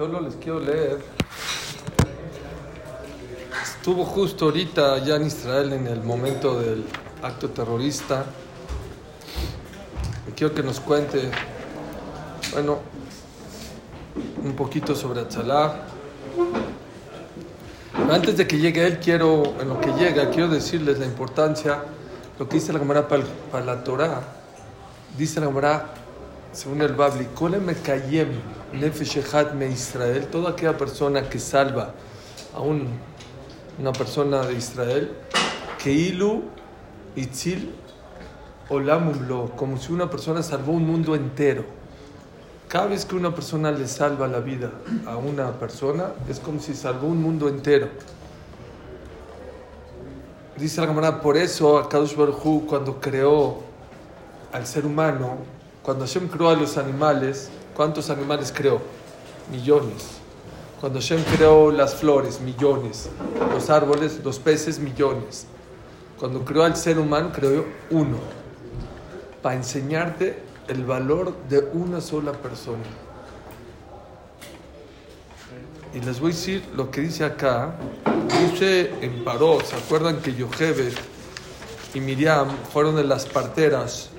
Solo les quiero leer. Estuvo justo ahorita ya en Israel en el momento del acto terrorista. Quiero que nos cuente, bueno, un poquito sobre Atzalá. Antes de que llegue él, quiero, en lo que llega, quiero decirles la importancia, lo que dice la Gemara para, la Torah. Dice la Gemara, según el Babli, Mekayem Nefesh Me Israel, toda aquella persona que salva a un, una persona de Israel, Keilu Itzil Olamumlo, como si una persona salvó un mundo entero. Cada vez que una persona le salva la vida a una persona, es como si salvó un mundo entero. Dice la camarada, por eso a Kadosh Baruj cuando creó al ser humano, cuando Hashem creó a los animales, ¿cuántos animales creó? Millones. Cuando Hashem creó las flores, millones. Los árboles, los peces, millones. Cuando creó al ser humano, creó uno. Para enseñarte el valor de una sola persona. Y les voy a decir lo que dice acá. Dice en Paró, ¿se acuerdan que Yochebed y Miriam fueron de las parteras?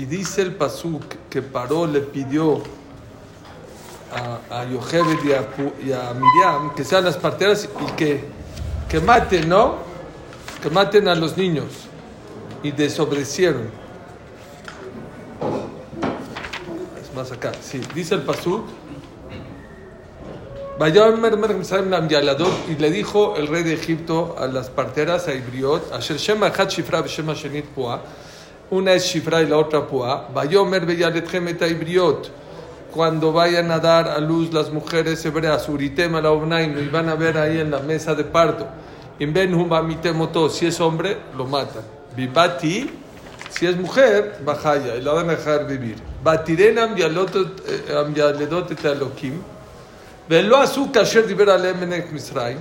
Y dice el Pasuk que Paró le pidió a, a y a, a, Miriam que sean las parteras y que, que maten, ¿no? Que maten a los niños y desobedecieron. Es más acá, sí. Dice el Pasuk. Y le dijo el rey de Egipto a las parteras, a Ibriot, una es Shifra y la otra Pua, cuando vayan a dar a luz las mujeres hebreas, Uritema la y van a ver ahí en la mesa de parto, si es hombre, lo matan. Vibati, si es mujer, bajaya, y la van a dejar vivir. Batiren ambialedot et alokim, velo azu kasher diber alem misraim,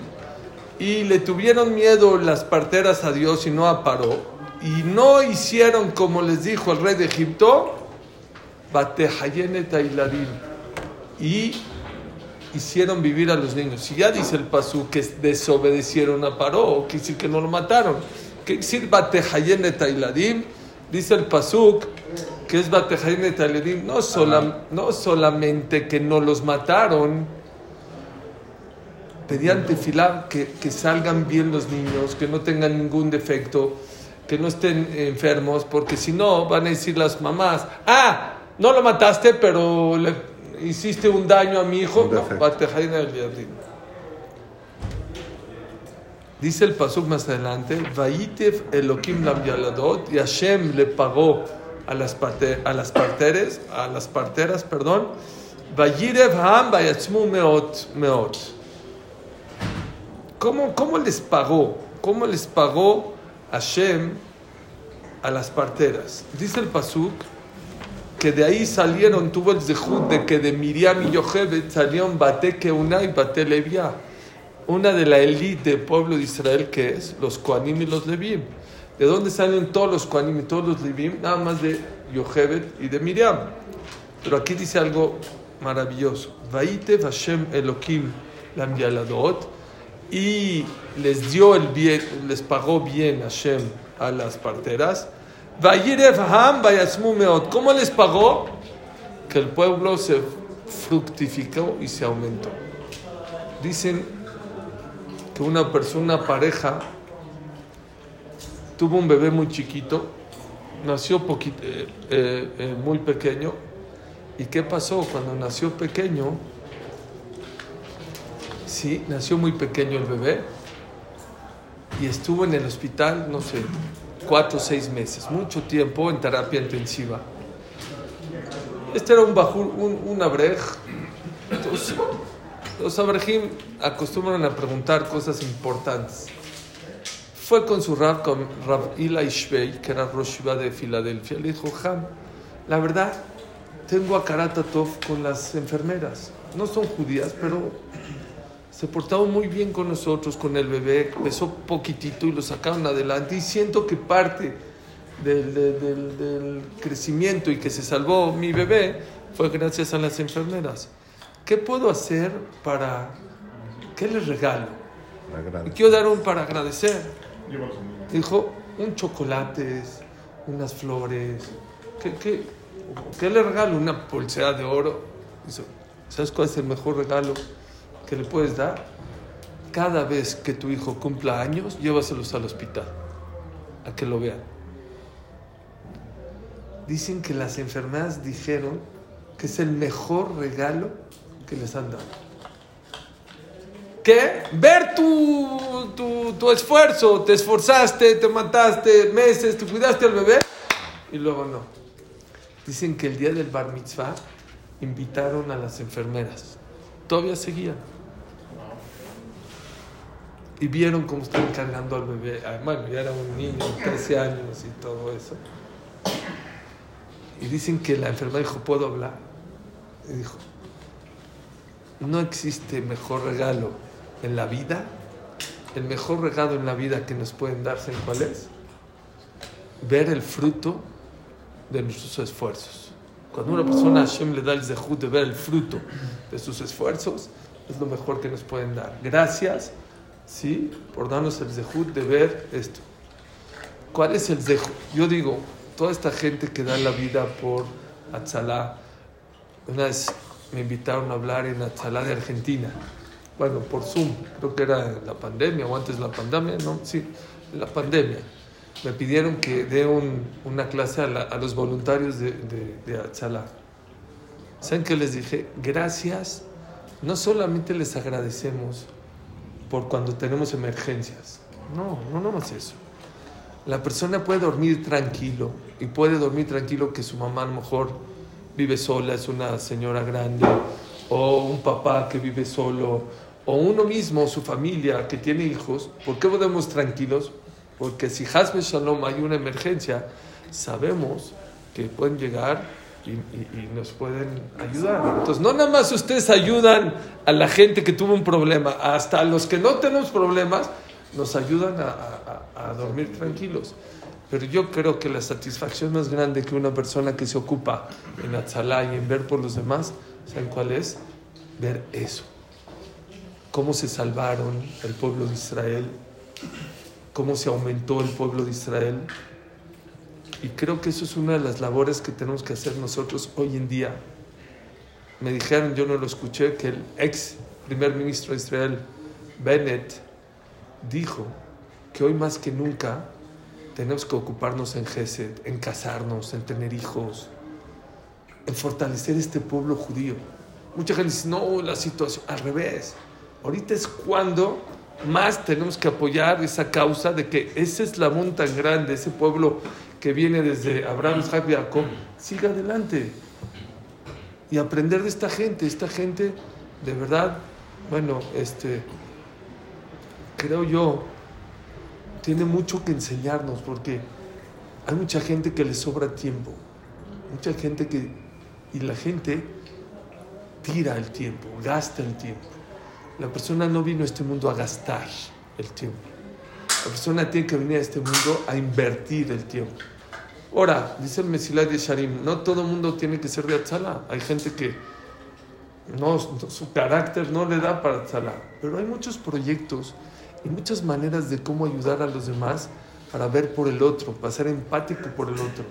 y le tuvieron miedo las parteras a Dios y no a Paró, y no hicieron como les dijo el rey de Egipto, y hicieron vivir a los niños. Si ya dice el Pasú que desobedecieron a Paró, quiere decir que no lo mataron. ¿Qué decir Tailadim? Dice el Pasuk que es Batehayenet Tailadim, no, no solamente que no los mataron, pedían tefilá que, que salgan bien los niños, que no tengan ningún defecto, que no estén enfermos, porque si no van a decir las mamás, ah, no lo mataste, pero le hiciste un daño a mi hijo. No, Dice el pasuk más adelante, Vaitev Elohim lam yaladot, y Hashem le pagó a las, a las parteras, a las parteras, perdón, Vayirev ham vayatzmu meot meot. ¿Cómo, ¿Cómo les pagó? ¿Cómo les pagó Hashem a las parteras? Dice el pasuk que de ahí salieron, tuvo el zehut de que de Miriam y Yochebed salieron Bate Keuna y Bate una de la élite del pueblo de Israel que es los Koanim y los Levim. ¿De dónde salen todos los Koanim y todos los Levim? Nada más de Yochebed y de Miriam. Pero aquí dice algo maravilloso. Vaite Vashem Elohim lam yaladot y les dio el bien, les pagó bien Hashem a las parteras. ¿Cómo les pagó? Que el pueblo se fructificó y se aumentó. Dicen una persona, pareja, tuvo un bebé muy chiquito, nació eh, eh, eh, muy pequeño. ¿Y qué pasó cuando nació pequeño? Sí, nació muy pequeño el bebé y estuvo en el hospital, no sé, cuatro o seis meses, mucho tiempo en terapia intensiva. Este era un bajur, un, abrej. Los abrahim acostumbran a preguntar cosas importantes. Fue con su rab, con Rab Ila Ishbei, que era Rosh de Filadelfia. Le dijo, Ham, la verdad, tengo a Karatatov con las enfermeras. No son judías, pero se portaron muy bien con nosotros, con el bebé. Pesó poquitito y lo sacaron adelante. Y siento que parte del, del, del crecimiento y que se salvó mi bebé fue gracias a las enfermeras. ¿Qué puedo hacer para... ¿Qué les regalo? Y quiero dar un para agradecer. Dijo, un chocolates, unas flores. ¿Qué, qué, qué le regalo? Una pulsera de oro. ¿Sabes cuál es el mejor regalo que le puedes dar? Cada vez que tu hijo cumpla años, llévaselos al hospital, a que lo vean. Dicen que las enfermeras dijeron que es el mejor regalo que les han dado. ¿Qué? Ver tu, tu, tu esfuerzo, te esforzaste, te mataste meses, te cuidaste al bebé y luego no. Dicen que el día del bar mitzvah invitaron a las enfermeras. Todavía seguían. Y vieron cómo estaban cargando al bebé. Ah, bueno, ya era un niño, 13 años y todo eso. Y dicen que la enfermera dijo, ¿puedo hablar? Y dijo, no existe mejor regalo en la vida. El mejor regalo en la vida que nos pueden darse, ¿cuál es? Ver el fruto de nuestros esfuerzos. Cuando una persona a Hashem le da el zehut de ver el fruto de sus esfuerzos, es lo mejor que nos pueden dar. Gracias, ¿sí? Por darnos el zehut de ver esto. ¿Cuál es el zehut? Yo digo, toda esta gente que da la vida por Atzalá, una vez me invitaron a hablar en Atzalá de Argentina, bueno, por Zoom, creo que era la pandemia o antes la pandemia, ¿no? Sí, la pandemia me pidieron que dé una clase a, los voluntarios de, de, de ¿Saben qué les dije? Gracias. No solamente les agradecemos por cuando tenemos emergencias. No, no, no más eso. La persona puede dormir tranquilo y puede dormir tranquilo que su mamá a lo mejor vive sola, es una señora grande, o un papá que vive solo, o uno mismo, su familia que tiene hijos. ¿Por qué podemos tranquilos? Porque si Hasbe Shalom hay una emergencia, sabemos que pueden llegar y, nos pueden ayudar. Entonces, no nada más ustedes ayudan a la gente que tuvo un problema, hasta a los que no tenemos problemas, nos ayudan a, dormir tranquilos. Pero yo creo que la satisfacción más grande que una persona que se ocupa en Atzalá y en ver por los demás, ¿saben cuál es? Ver eso. Cómo se salvaron el pueblo de Israel, cómo se aumentó el pueblo de Israel. Y creo que eso es una de las labores que tenemos que hacer nosotros hoy en día. Me dijeron, yo no lo escuché, que el ex primer ministro de Israel, Bennett, dijo que hoy más que nunca tenemos que ocuparnos en Gesed, en casarnos, en tener hijos, en fortalecer este pueblo judío. Mucha gente dice, no, la situación, al revés. Ahorita es cuando más tenemos que apoyar esa causa de que ese eslabón tan grande, ese pueblo que viene desde Abraham, Isaac y Jacob, siga adelante. Y aprender de esta gente, esta gente de verdad, bueno, este, creo yo, tiene mucho que enseñarnos porque hay mucha gente que le sobra tiempo, mucha gente que, y la gente tira el tiempo, gasta el tiempo. La persona no vino a este mundo a gastar el tiempo. La persona tiene que venir a este mundo a invertir el tiempo. Ahora, dice el Mesilat de Sharim, no todo mundo tiene que ser de Atzala. Hay gente que no, su carácter no le da para Atzala. Pero hay muchos proyectos y muchas maneras de cómo ayudar a los demás para ver por el otro, para ser empático por el otro.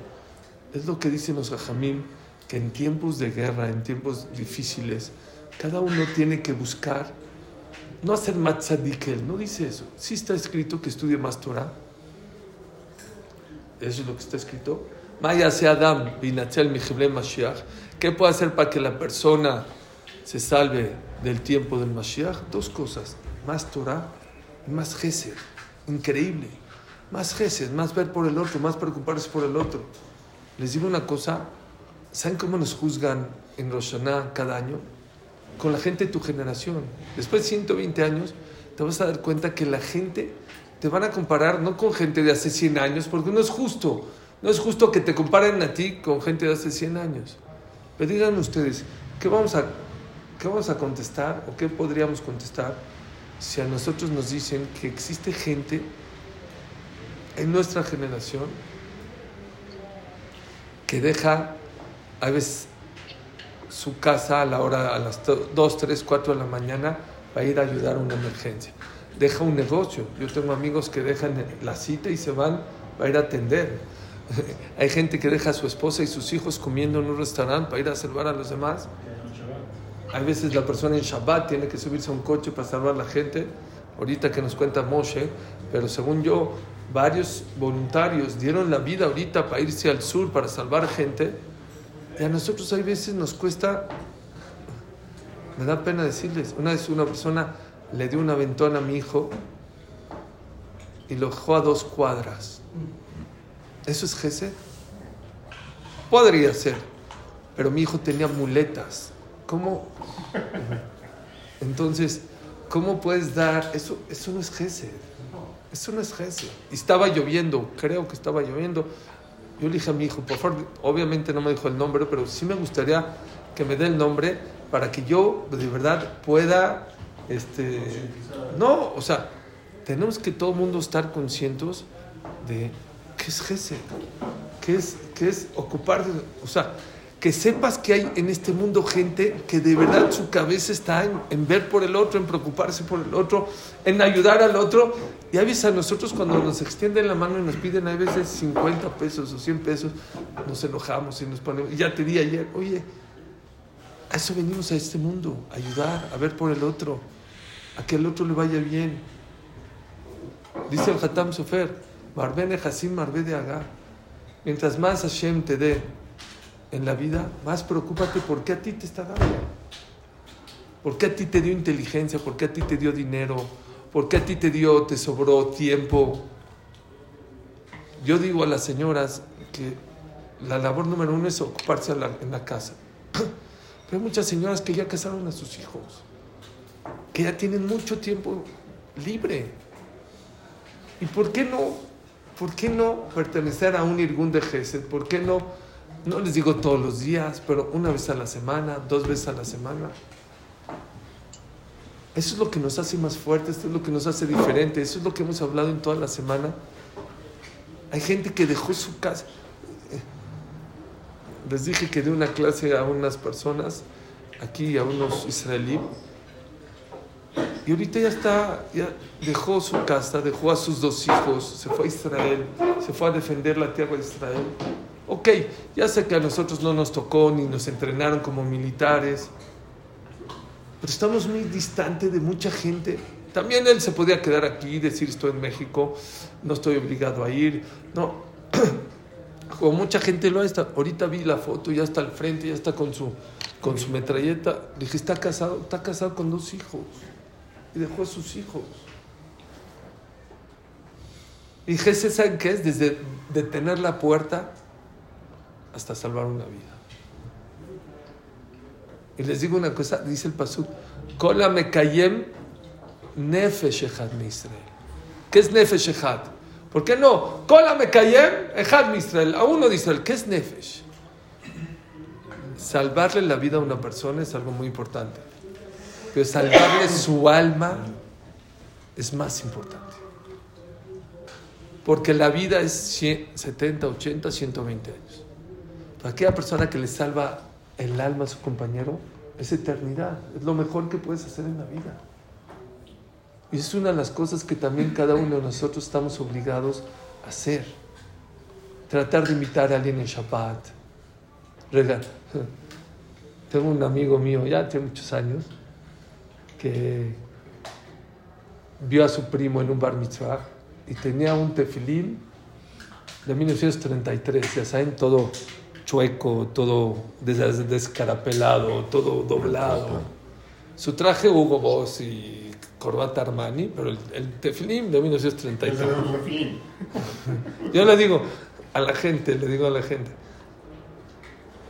Es lo que dicen los Jajamim, que en tiempos de guerra, en tiempos difíciles, cada uno tiene que buscar no hacer matzadikel, no dice eso. Sí está escrito que estudie más Torah. Eso es lo que está escrito. Maya se Adam Mashiach. ¿Qué puede hacer para que la persona se salve del tiempo del Mashiach? Dos cosas. Más Torah y más Gesed. Increíble. Más Gesed, más ver por el otro, más preocuparse por el otro. Les digo una cosa. ¿Saben cómo nos juzgan en Roshaná cada año? con la gente de tu generación. Después de 120 años, te vas a dar cuenta que la gente te van a comparar no con gente de hace 100 años, porque no es justo. No es justo que te comparen a ti con gente de hace 100 años. Pero digan ustedes, ¿qué vamos a, qué vamos a contestar o qué podríamos contestar si a nosotros nos dicen que existe gente en nuestra generación que deja a veces su casa a la hora, a las 2, 3, 4 de la mañana para ir a ayudar a una emergencia. Deja un negocio. Yo tengo amigos que dejan la cita y se van para ir a atender. Hay gente que deja a su esposa y sus hijos comiendo en un restaurante para ir a salvar a los demás. Hay veces la persona en Shabbat tiene que subirse a un coche para salvar a la gente. Ahorita que nos cuenta Moshe, pero según yo, varios voluntarios dieron la vida ahorita para irse al sur para salvar gente. Y a nosotros hay veces nos cuesta, me da pena decirles, una vez una persona le dio una ventona a mi hijo y lo dejó a dos cuadras. ¿Eso es Gesed? Podría ser, pero mi hijo tenía muletas. ¿Cómo? Entonces, ¿cómo puedes dar? Eso, eso no es Gesed. Eso no es Gesed. Y estaba lloviendo, creo que estaba lloviendo. Yo le dije a mi hijo, por favor, obviamente no me dijo el nombre, pero sí me gustaría que me dé el nombre para que yo de verdad pueda, este, no, o sea, tenemos que todo el mundo estar conscientes de qué es Gesed, qué es, qué es ocupar, o sea, que sepas que hay en este mundo gente que de verdad su cabeza está en, ver por el otro, en preocuparse por el otro, en ayudar al otro. Y a veces a nosotros cuando nos extienden la mano y nos piden a veces 50 pesos o 100 pesos, nos enojamos y nos ponemos, ya te di ayer, oye, a eso venimos a este mundo, ayudar, a ver por el otro, a que el otro le vaya bien. Dice el Hatam Sofer, Marbene Hasim Marbe de Agá. Mientras más Hashem te dé en la vida, más preocúpate por qué a ti te está dando. ¿Por qué a ti te dio inteligencia? ¿Por qué a ti te dio dinero? ¿Por qué a ti te dio, te sobró tiempo? Yo digo a las señoras que la labor número uno es ocuparse en la casa. Pero hay muchas señoras que ya casaron a sus hijos, que ya tienen mucho tiempo libre. ¿Y por qué no? ¿Por qué no pertenecer a un Irgun de Gesed? ¿Por qué no? No les digo todos los días, pero una vez a la semana, dos veces a la semana. Eso es lo que nos hace más fuertes, esto es lo que nos hace diferente, eso es lo que hemos hablado en toda la semana. Hay gente que dejó su casa. Les dije que di una clase a unas personas, aquí a unos israelíes, y ahorita ya está, ya dejó su casa, dejó a sus dos hijos, se fue a Israel, se fue a defender la tierra de Israel. Ok, ya sé que a nosotros no nos tocó ni nos entrenaron como militares, pero estamos muy distantes de mucha gente. También él se podía quedar aquí y decir estoy en México, no estoy obligado a ir. No, como mucha gente lo está. Ahorita vi la foto, ya está al frente, ya está con su, con su metralleta. dije, está casado, está casado con dos hijos. Y dejó a sus hijos. Y Jesús, ¿saben qué es? Desde detener la puerta hasta salvar una vida. Y les digo una cosa, dice el Pasuk, Kola Mekayem Nefesh Echad Israel. ¿Qué es Nefesh Echad? ¿Por qué no? Kola Mekayem Echad Israel. A uno de Israel. ¿Qué es Nefesh? Salvarle la vida a una persona es algo muy importante. Pero salvarle su alma es más importante. Porque la vida es 70, 80, 120 años. Para aquella persona que le salva el alma a su compañero, es eternidad. Es lo mejor que puedes hacer en la vida. Y es una de las cosas que también cada uno de nosotros estamos obligados a hacer. Tratar de imitar a alguien en Shabbat. Tengo un amigo mío, ya tiene muchos años, que vio a su primo en un bar mitzvah y tenía un tefilín de 1933, ya saben, todo chueco, todo descarapelado, todo doblado. Su traje Hugo Boss y corbata Armani, pero el, el tefilín de 1933. Yo le digo a la gente, le digo a la gente,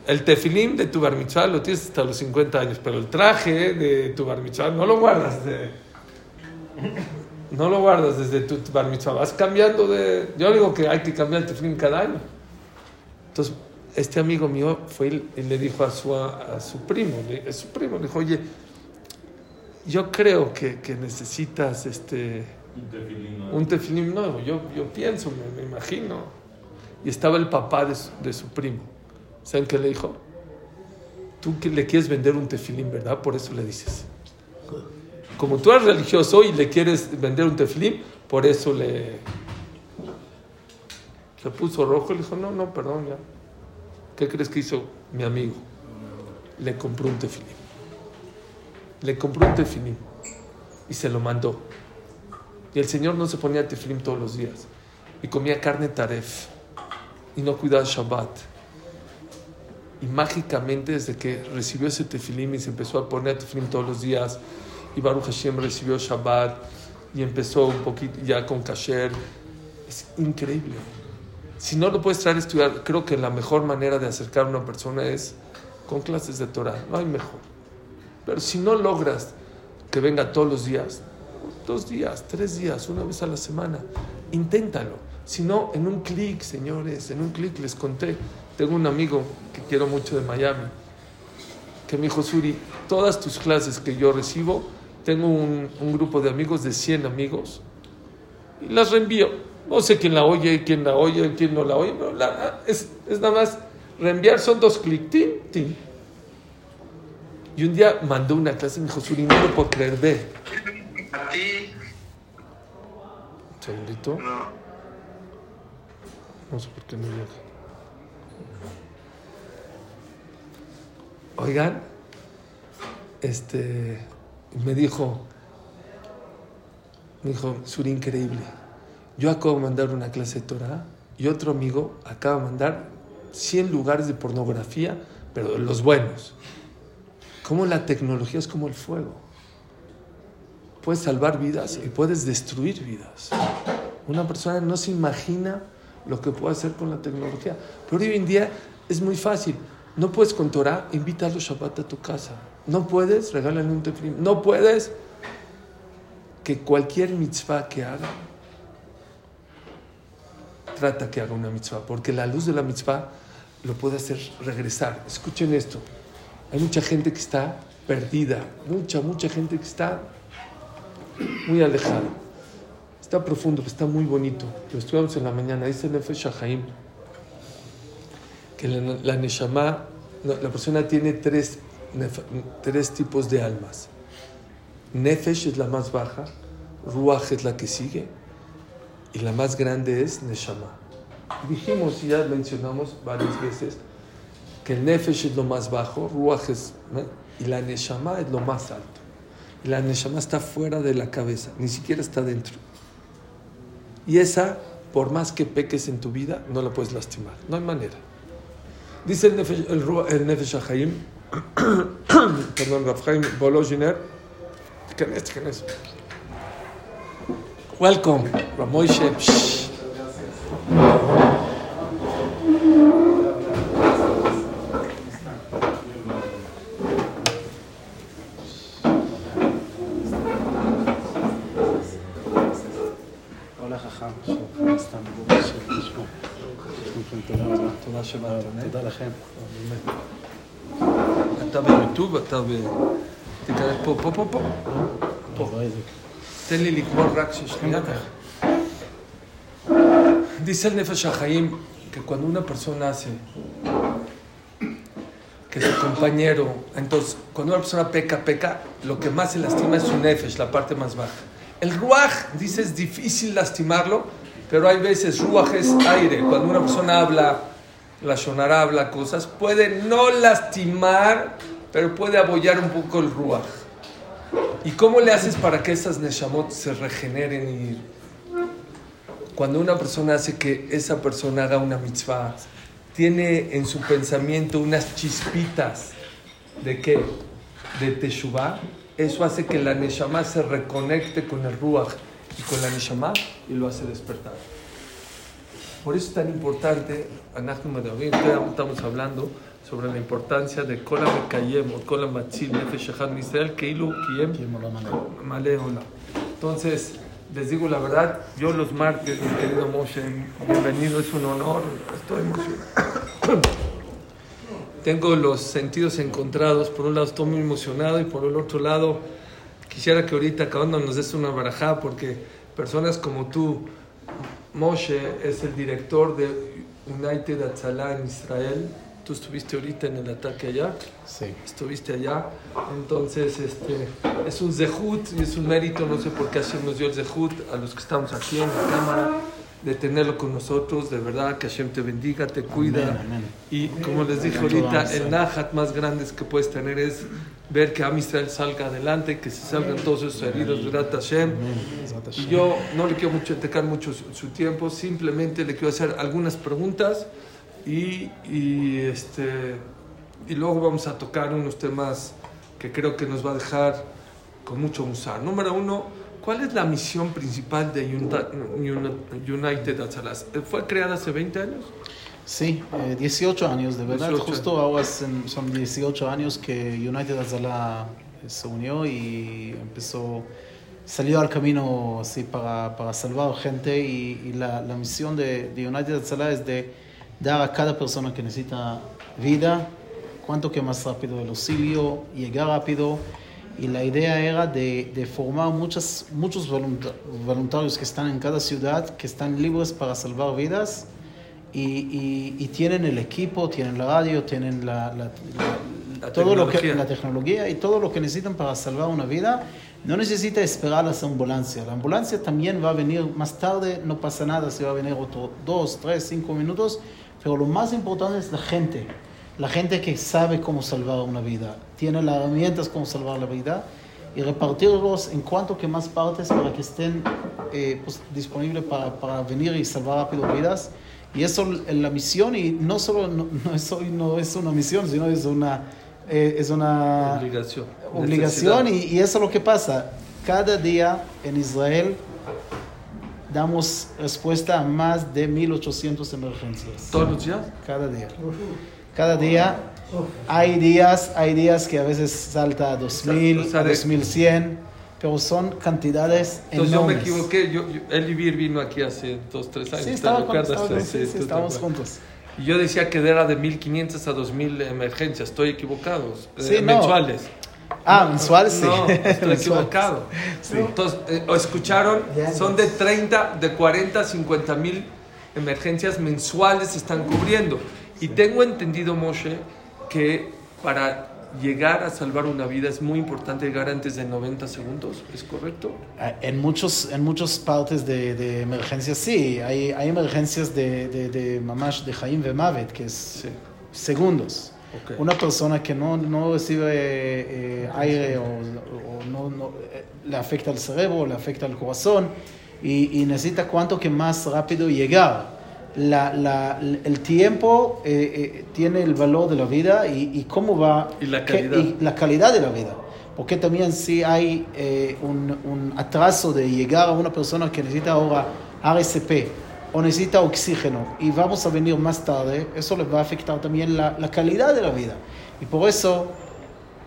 el tefilín de tu bar mitzvah lo tienes hasta los 50 años, pero el traje de tu bar mitzvah no lo guardas de, no lo guardas desde tu bar mitzvah, vas cambiando de... Yo digo que hay que cambiar el tefilín cada año. Entonces, este amigo mío fue y le dijo a su, a, su primo, a su primo, le dijo, oye, yo creo que, que necesitas este, un tefilín nuevo. Yo, yo pienso, me, me, imagino. Y estaba el papá de su, de su primo. ¿Saben qué le dijo? Tú que le quieres vender un tefilín, ¿verdad? Por eso le dices. Como tú eres religioso y le quieres vender un tefilín, por eso le... Se puso rojo y le dijo, no, no, perdón, ya. ¿Qué crees que hizo mi amigo? Le compró un tefilín. Le compró un tefilín y se lo mandó. Y el Señor no se ponía tefilín todos los días. Y comía carne taref. Y no cuidaba Shabbat. Y mágicamente, desde que recibió ese tefilín y se empezó a poner tefilín todos los días, y Baruch Hashem recibió Shabbat y empezó un poquito ya con kasher. Es increíble. Si no lo puedes traer a estudiar, creo que la mejor manera de acercar a una persona es con clases de Torah. No hay mejor. Pero si no logras que venga todos los días, dos días, tres días, una vez a la semana, inténtalo. Si no, en un clic, señores, en un clic les conté. Tengo un amigo que quiero mucho de Miami, que me dijo, Suri, todas tus clases que yo recibo, tengo un, un grupo de amigos de 100 amigos y las reenvío. No sé quién la oye, quién la oye, quién no la oye, pero la, es, es, nada más reenviar, son dos clics, tin, tin. Y un día mandó una clase y me dijo, Suri, no lo puedo creer, ve. ¿A ti? Un segundito. No. No sé por qué no llega. Oigan, este, me dijo, me dijo, Suri, increíble. Yo acabo de mandar una clase de Torah y otro amigo acaba de mandar 100 lugares de pornografía, pero de los buenos. Como la tecnología es como el fuego. Puedes salvar vidas y puedes destruir vidas. Una persona no se imagina lo que puede hacer con la tecnología. Pero hoy en día es muy fácil. No puedes con Torah, invítalo Shabbat a tu casa. No puedes, regálale un tefilín. No puedes, que cualquier mitzvah que haga, trata que haga una mitzvah, porque la luz de la mitzvah lo puede hacer regresar. Escuchen esto. Hay mucha gente que está perdida, mucha, mucha gente que está muy alejada. Está profundo, está muy bonito. Lo estudiamos en la mañana. Dice Nefesh Shahaim que la, la la, persona tiene tres, tres tipos de almas. Nefesh es la más baja, Ruach es la que sigue y la más grande es Neshama. Dijimos y ya mencionamos varias veces que el Nefesh es lo más bajo, Ruach es, y la Neshama es lo más alto. Y la Neshama está fuera de la cabeza, ni siquiera está dentro. Y esa, por más que peques en tu vida, no la puedes lastimar. No hay manera. Dice el Nefesh, el, el Nefesh Haim, perdón, Rafhaim Bolojiner, ¿quién es? ¿Quién es? Welcome, Ramoishe. רבה. תודה שבאת. תודה לכם. אתה ביוטיוב, אתה ב... תיכנס פה, פה, פה, פה. פה. רואה את זה. תן לי לקרוא רק ששנייה. Dice el Nefesh HaChaim que cuando una persona hace que su compañero, entonces cuando una persona peca, peca, lo que más se lastima es su Nefesh, la parte más baja. El Ruach, dice, es difícil lastimarlo, pero hay veces Ruach es aire. Cuando una persona habla, la Shonara habla cosas, puede no lastimar, pero puede abollar un poco el Ruach. ¿Y cómo le haces para que esas Neshamot se regeneren cuando una persona hace que esa persona haga una mitzvah, tiene en su pensamiento unas chispitas de qué? De Teshuvah, eso hace que la Neshama se reconecte con el Ruach y con la Neshama y lo hace despertar. Por eso es tan importante, estamos hablando sobre la importancia de Kola Mekayem Kola Matzil Nefesh Israel Keilu Kiem Maleola. Entonces, les digo la verdad, yo los martes, mi querido Moshe, bienvenido, es un honor, estoy emocionado. Tengo los sentidos encontrados, por un lado estoy muy emocionado y por el otro lado quisiera que ahorita acabando nos des una barajada porque personas como tú, Moshe es el director de United Atzalá en Israel, Tú estuviste ahorita en el ataque allá. Sí. Estuviste allá. Entonces, este, es un zehut y es un mérito. No sé por qué Hashem nos dio el zehut a los que estamos aquí en la cámara de tenerlo con nosotros. De verdad, que Hashem te bendiga, te cuida. Amén, amén. Y como les dije ahorita, el nahat más grande que puedes tener es ver que Am Israel salga adelante, que se salgan todos esos heridos durante Hashem. Y yo no le quiero mucho entregar mucho su, su tiempo, simplemente le quiero hacer algunas preguntas y, y, este, y luego vamos a tocar unos temas que creo que nos va a dejar con mucho musar. Número uno, ¿cuál es la misión principal de United Atzalas? ¿Fue creada hace 20 años? Sí, eh, 18 años, de verdad. 18. Justo ahora son, son 18 años que United Azala se unió y empezó, salió al camino así para, para salvar gente y, y la, la misión de, de United Azala es de dar a cada persona que necesita vida cuanto que más rápido el auxilio, llegar rápido. Y la idea era de, de formar muchas, muchos volunta- voluntarios que están en cada ciudad, que están libres para salvar vidas y, y- y tienen el equipo, tienen la radio, tienen la, la- la- todo lo que, tecnología. la tecnología y todo lo que necesitan para salvar una vida. No necesita esperar a la ambulancia. La ambulancia también va a venir más tarde, no pasa nada si va a venir otro dos, tres, cinco minutos, pero lo más importante es la gente. La gente que sabe cómo salvar una vida, tiene las herramientas cómo salvar la vida y repartirlos en cuanto que más partes para que estén eh, pues, disponibles para, para venir y salvar rápido vidas. Y eso es la misión y no solo no, no es, hoy no es una misión, sino es una, eh, es una Obligación. obligación y, y eso es lo que pasa. Cada día en Israel damos respuesta a más de 1800 emergencias. ¿Todos los días? Cada día. Cada día. Hay días, hay días que a veces salta a 2000, O sea, a de- 2100, pero son cantidades Entonces yo me enormes. equivoqué. Yo, yo, Eli Bir vino aquí hace dos, tres años. Sí, ¿te estaba con, estaba con- Sí, sí, sí, estábamos juntos. Y yo decía que era de 1500 a 2000 emergencias. Estoy equivocado. Eh, Sí, no. mensuales. Ah, mensual, sí. No, estoy equivocado. Entonces, eh, ¿o escucharon, son de 30, de 40 a 50 mil emergencias mensuales se están cubriendo. Y tengo entendido, Moshe, que para llegar a salvar una vida es muy importante llegar antes de 90 segundos. ¿Es correcto? Ah, En, muchos, en muchas partes de, de emergencias, sí. Hay, hay emergencias de, de, de mamash, de Jaim Mavet, que es Sí. segundos. Ok. Una persona que no, no recibe eh, aire o, o no, no, eh, le afecta al cerebro, le afecta al corazón y, y necesita cuanto que más rápido llegar. La, la- el tiempo eh, eh, tiene el valor de la vida y, y cómo va Y la que- calidad. y la calidad de la vida. Porque también si hay eh, un, un atraso de llegar a una persona que necesita ahora RSP o necesita oxígeno y vamos a venir más tarde, eso les va a afectar también la, la calidad de la vida. Y por eso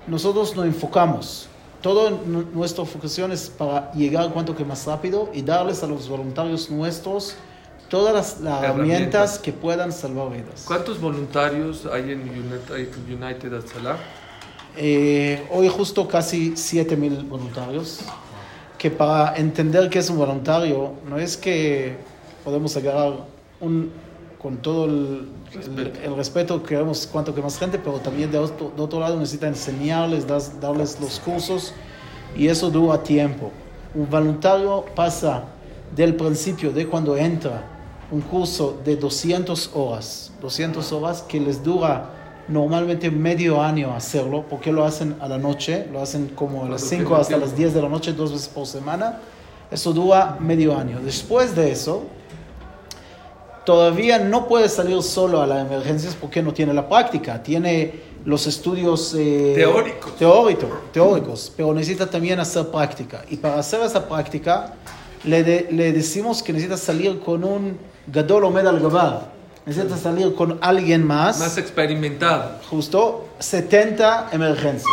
nosotros nos enfocamos. Toda nu- nuestra enfocación es para llegar cuanto que más rápido y darles a los voluntarios nuestros todas las, las Herramientas. herramientas que puedan salvar vidas. ¿Cuántos voluntarios hay en United, United Atzalah? Eh, hoy justo casi 7.000 voluntarios, que para entender que es un voluntario, no es que podemos agarrar un, con todo el Respeto. el, el respeto, queremos cuanto que más gente, pero también de otro, de otro lado necesita enseñarles, das- darles los cursos, y eso dura tiempo. Un voluntario pasa del principio, de cuando entra, un curso de 200 horas, 200 horas que les dura normalmente medio año hacerlo, porque lo hacen a la noche, lo hacen como a las Cuando tienen 5 hasta las 10 de la noche, dos veces por semana. Eso dura medio año. Después de eso, todavía no puede salir solo a las emergencias porque no tiene la práctica. Tiene los estudios eh, Teóricos. teórico- teóricos, pero necesita también hacer práctica. Y para hacer esa práctica, le, de- le decimos que necesita salir con un gadol omed al gabar. Necesita salir con alguien más Más experimentado. justo 70 emergencias.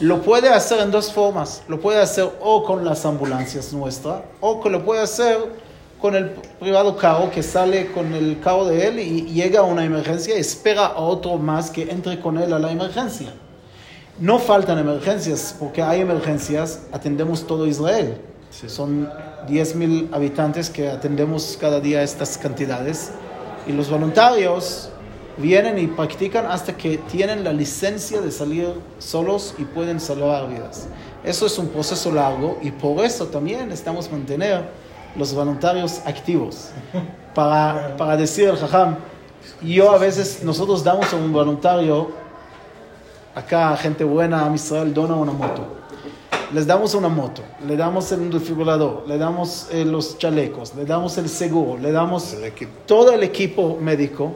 Lo puede hacer en dos formas. Lo puede hacer o con las ambulancias nuestras, o que lo puede hacer con el privado carro que sale con el carro de él y llega a una emergencia espera a otro más que entre con él a la emergencia. No faltan emergencias, porque hay emergencias, atendemos todo Israel. Sí. Son 10.000 habitantes que atendemos cada día estas cantidades. Y los voluntarios vienen y practican hasta que tienen la licencia de salir solos y pueden salvar vidas. Eso es un proceso largo y por eso también estamos mantener los voluntarios activos. Para, para decir el jajam, yo a veces, nosotros damos a un voluntario, acá gente buena, a Israel dona una moto. Les damos una moto, le damos el desfibrilador, le damos eh, los chalecos, le damos el seguro, le damos todo el equipo médico.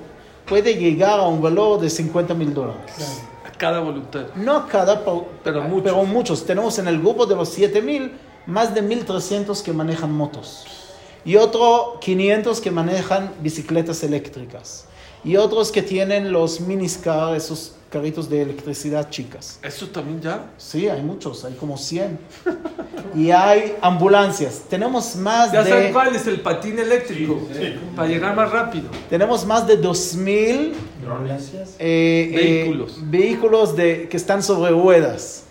Puede llegar a un valor de 50 mil dólares. A cada voluntario. No a cada, Pero muchos. pero muchos. Tenemos en el grupo de los 7 mil más de 1.300 que manejan motos. Y otro 500 que manejan bicicletas eléctricas. Y otros que tienen los miniscar, esos carritos de electricidad chicas. ¿Eso también ya? Sí, hay muchos, hay como 100. Y hay ambulancias. Tenemos más Ya saben de, cuál es el patín eléctrico. Para llegar más rápido. tenemos más de 2.000 eh, eh, Vehículos. vehículos de, que están sobre ruedas.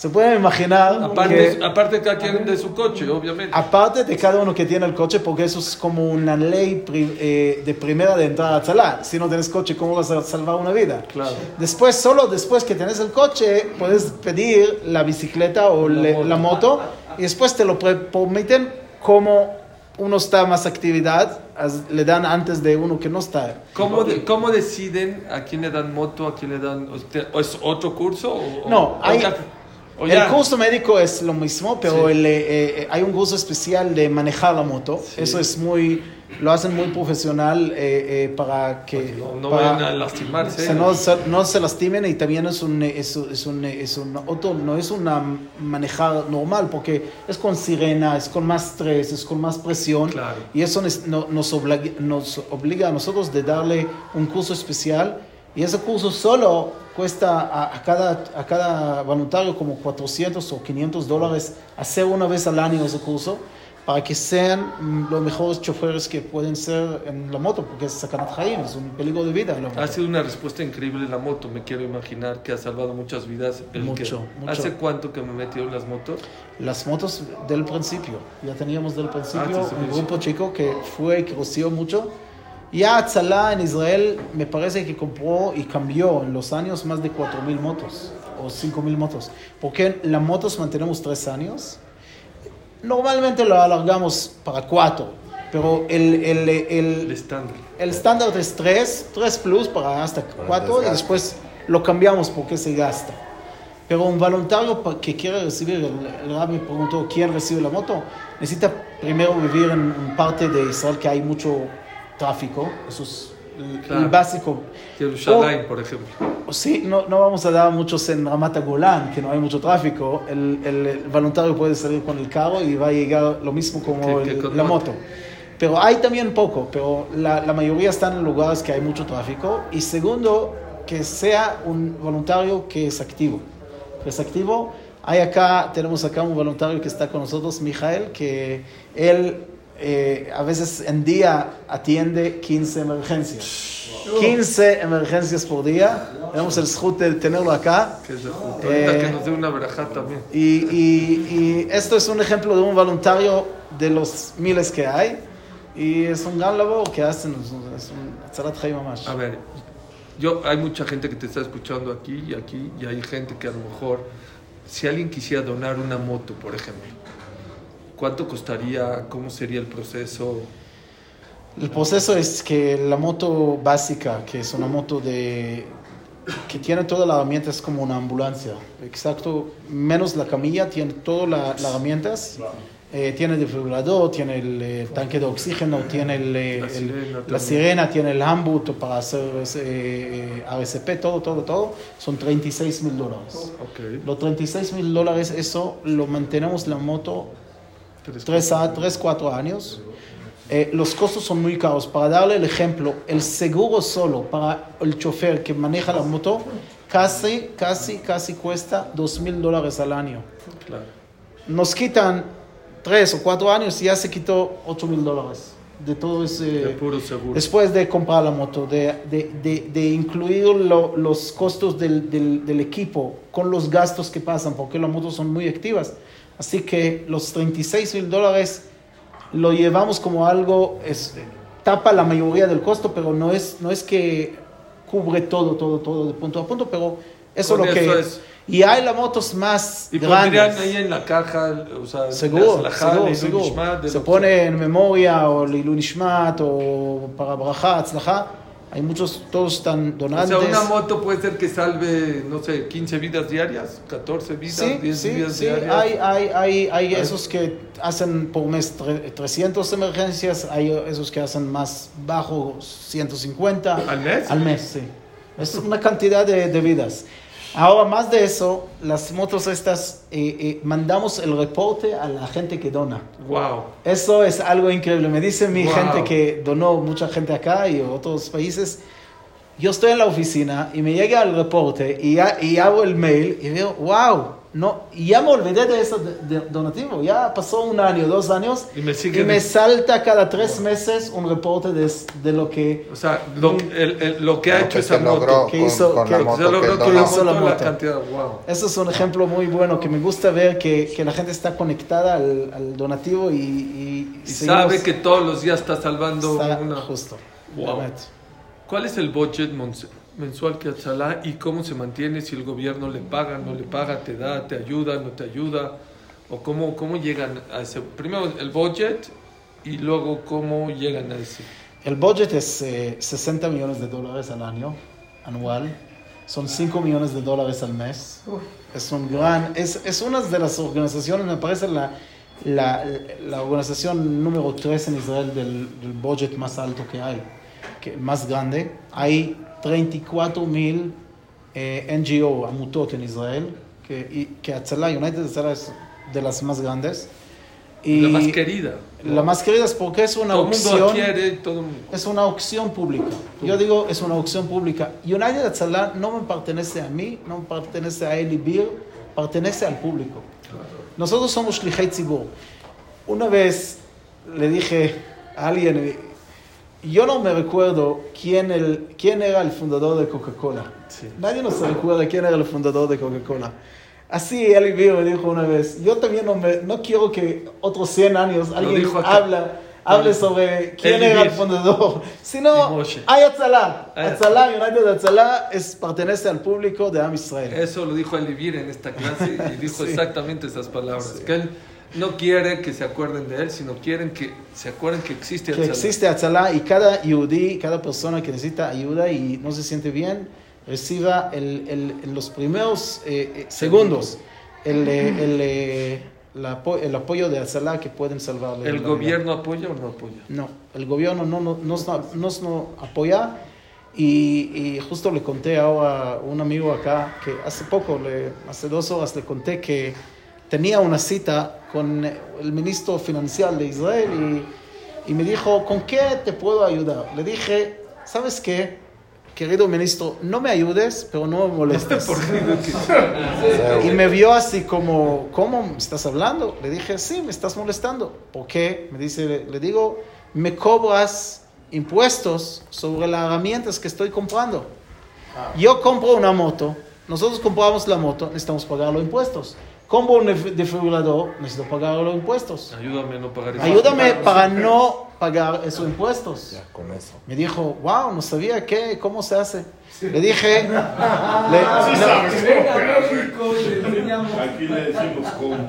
Se pueden imaginar Aparte, que- aparte cada quien de su coche, obviamente. Aparte de cada uno que tiene el coche, porque eso es como una ley pri- eh, de primera de entrada a Tzalá. Si no tienes coche, ¿cómo vas a salvar una vida? Claro. Después, solo después que tienes el coche, puedes pedir la bicicleta o le- la moto, y después te lo permiten como uno está más actividad, as- le dan antes de uno que no está. ¿Cómo, de- ¿Cómo deciden a quién le dan moto, a quién le dan... usted- ¿O es otro curso? O, No, o hay- o El curso médico es lo mismo, pero Sí. el, eh, eh, hay un curso especial de manejar la moto. Sí. Eso es muy, lo hacen muy profesional eh, eh, para que No, no para- vayan a lastimarse. se no, se, no se lastimen y también es un, eh, es, es un, eh, es un otro, no es una manejar normal porque es con sirena, es con más estrés, es con más presión Claro. y eso nos, no- nos, obliga, nos obliga a nosotros de darle un curso especial y ese curso solo cuesta a, a cada, a cada voluntario como 400 o 500 dólares hacer una vez al año ese curso para que sean los mejores choferes que pueden ser en la moto, porque es Sakanat Haim, es un peligro de vida. Ha sido una respuesta increíble la moto. Me quiero imaginar que ha salvado muchas vidas. El Mucho, que- mucho. ¿Hace cuánto que me metió en las motos? Las motos del principio, ya teníamos del principio Ah, el un grupo chico que fue y creció mucho. Ya Tzalá en Israel me parece que compró y cambió en los años más de 4.000 motos o 5.000 motos. Porque las motos mantenemos tres años. Normalmente lo alargamos para cuatro, pero el, el, el, El estándar. el estándar es 3, 3 plus para hasta 4 y después lo cambiamos porque se gasta. Pero un voluntario que quiere recibir, el, el rabbi preguntó quién recibe la moto, necesita primero vivir en, en parte de Israel que hay mucho tráfico, eso es el, el Claro. básico. Jerusalén, por ejemplo. Sí, no, no vamos a dar muchos en Ramat Golán, que no hay mucho tráfico. El, el- voluntario puede salir con el carro y va a llegar lo mismo como Que- el- la moto. moto. Pero hay también poco, pero la, la mayoría están en lugares que hay mucho tráfico. Y segundo, que sea un voluntario que es activo. Que es activo. Hay acá, tenemos acá un voluntario que está con nosotros, Mijael, que él eh, a veces en día atiende 15 emergencias. 15 emergencias por día. Tenemos el sujut de tenerlo acá. Que Eh, que nos dé una también. Y, y- y esto es un ejemplo de un voluntario de los miles que hay. Y es un gran labor que hacen. Es un. A ver, yo, hay mucha gente que te está escuchando aquí y aquí, y hay gente que a lo mejor, si alguien quisiera donar una moto, por ejemplo, ¿cuánto costaría? ¿Cómo sería el proceso? El proceso es que la moto básica, que es una moto de que tiene toda la herramienta, es como una ambulancia. Exacto, menos la camilla, tiene todas la- las herramientas. Eh, tiene el desfibrilador, tiene el eh, tanque de oxígeno, tiene el, eh, La el- sirena la sirena, tiene el handboot para hacer eh, RCP, todo, todo, todo. Son 36 mil dólares. Ok. Los 36 mil dólares, eso lo mantenemos la moto 3 a 3, 4 años. Eh, los costos son muy caros. Para darle el ejemplo, el seguro solo para el chofer que maneja la moto casi, casi, casi cuesta 2 mil dólares al año. Claro. Nos quitan 3 o 4 años y ya se quitó 8 mil dólares de todo ese... De puro seguro. Después de comprar la moto, de, de, de, de incluir lo- los costos del, del, del equipo con los gastos que pasan, porque las motos son muy activas. Así que los 36 mil dólares lo llevamos como algo, es, tapa la mayoría del costo, pero no es, no es que cubre todo, todo, todo de punto a punto, pero eso Con es lo que... eso es. Y hay las motos más Y grandes. ahí en la caja, o sea, Seguro, alajá, seguro, seguro. Se pone en memoria o Leilu Nishmat o para Braja, Atzlaja. Hay muchos, todos están O donantes. sea, una moto puede ser que salve, no sé, 15 vidas diarias, 14 vidas, Sí, 10 sí, vidas sí. diarias. Hay, hay, hay, hay esos que hacen por mes tre- 300 emergencias, hay esos que hacen más bajo, 150. ¿Al mes? Al mes, sí. Es una cantidad de, de vidas. Ahora, más de eso, las motos estas, eh, eh, mandamos el reporte a la gente que dona. Wow. Eso es algo increíble. Me dice mi Wow. gente que donó mucha gente acá y otros países. Yo estoy en la oficina y me llega el reporte y, y hago el mail y veo, wow, no, y ya me olvidé de ese de- de- donativo. Ya pasó un año, dos años Y me sigue y me de- salta cada tres meses un reporte de, de lo que O sea, lo, el- el- lo que ha hecho que esa moto. logró que hizo- con que- la que moto se logró que con la donó. hizo la moto, la moto. cantidad, wow. Eso es un ejemplo muy bueno que me gusta ver que, que la gente está conectada al, al donativo y, y, sabe que todos los días está salvando está una... justo. Wow. ¿Cuál es el budget mons- mensual que Atzalá y cómo se mantiene? Si el gobierno le paga, no le paga, te da, te ayuda, no te ayuda, o cómo, cómo llegan a ese. Primero el budget y luego cómo llegan a ese. El budget es eh, 60 millones de dólares al año, anual. Son 5 millones de dólares al mes. Es un gran, es, es una de las organizaciones, me parece la, la, la organización número 3 en Israel del, del budget más alto que hay, que más grande. Hay 34 mil eh, NGO, Amutot en Israel, que, y, que Atzalá, United Atzalá es de las más grandes. Y la más querida. La más querida es porque es una todo opción. quiere, todo. Es una opción pública. Yo digo, es una opción pública. United Atzalá no me pertenece a mí, no me pertenece a Eli Bir, pertenece al público. Nosotros somos Shlichei Tzibur. Una vez le dije a alguien, yo no me recuerdo quién, el, quién era el fundador de Coca-Cola. Sí. Nadie nos recuerda quién era el fundador de Coca-Cola. Así Bir me dijo una vez, yo también no, me- no quiero que otros 100 años alguien habla, hable sobre quién era el fundador. Sino, hay Atzalá. Atzalá, United Atzalá, es, pertenece al público de Am Israel. Eso lo dijo Elivir en esta clase y dijo Sí. exactamente esas palabras. Que él no quiere que se acuerden de él, sino quieren que se acuerden que existe que Atzalá. existe Atzalá y cada yudí, cada persona que necesita ayuda y no se siente bien, reciba el, el- en los primeros eh, eh, segundos el, eh, el, eh, apo- el apoyo de Atzalá que pueden salvarle. ¿El la vida. gobierno apoya o no apoya? No, el gobierno no no- nos no, nos no apoya y, y justo le conté ahora a un amigo acá que hace poco, le, hace dos horas le conté que tenía una cita con el ministro financiero de Israel y, y me dijo, ¿con qué te puedo ayudar? Le dije, ¿sabes qué? Querido ministro, no me ayudes, pero no me molestes. Y me vio así como, ¿cómo me estás hablando? Le dije, sí, me estás molestando. ¿Por qué? Me dice, le, le digo, me cobras impuestos sobre las herramientas que estoy comprando. Yo compro una moto, nosotros compramos la moto, necesitamos pagar los impuestos. Compro un def- desfibrilador, necesito pagar los impuestos. Ayúdame a no pagar eso. Ayúdame para no pagar esos impuestos. Ya, con eso. Me dijo, wow, no sabía qué, cómo se hace. Le dije, le- no, Aquí le decimos cómo.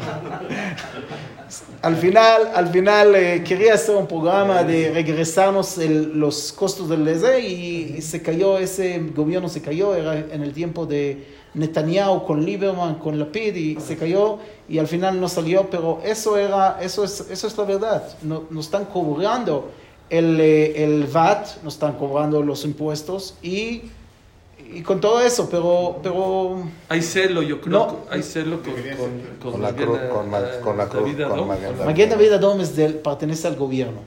Al final, al final eh, quería hacer un programa de regresarnos el- los costos del ESE y, y se cayó, ese gobierno se cayó, era en el tiempo de Netanyahu con Lieberman, con Lapid y se cayó y al final no salió, pero eso, era, eso, es, eso es la verdad. No- nos están cobrando el, eh, el VAT, nos están cobrando los impuestos y, y con todo eso, pero... pero Hay celo, yo creo. No. hay celo con, con, Con la con eh, con la cruz, David David. Adom es del- pertenece al gobierno.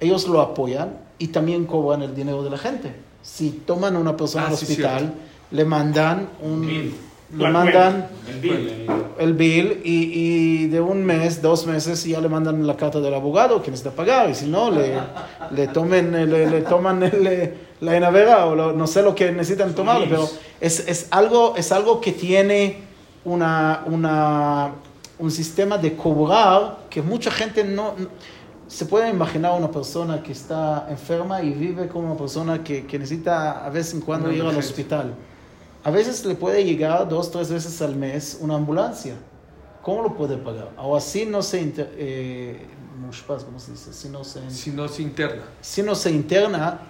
Ellos lo apoyan y también cobran el dinero de la gente. Si toman a una persona Ah, al sí, hospital, le mandan un, le La mandan El bill. el bill. y, y de un mes, dos meses ya le mandan la carta del abogado que necesita pagar y si no le, le tomen le, le toman el, la enavera o lo- no sé lo que necesitan tomarle, pero es, es algo es algo que tiene una, una un sistema de cobrar que mucha gente no se puede imaginar una persona que está enferma y vive como una persona que, que necesita a vez en cuando ir al hospital. A veces le puede llegar dos, tres veces al mes una ambulancia. ¿Cómo lo puede pagar? O así no se... inter- eh, ¿cómo se dice? Si no se, Si no se interna. si no se interna,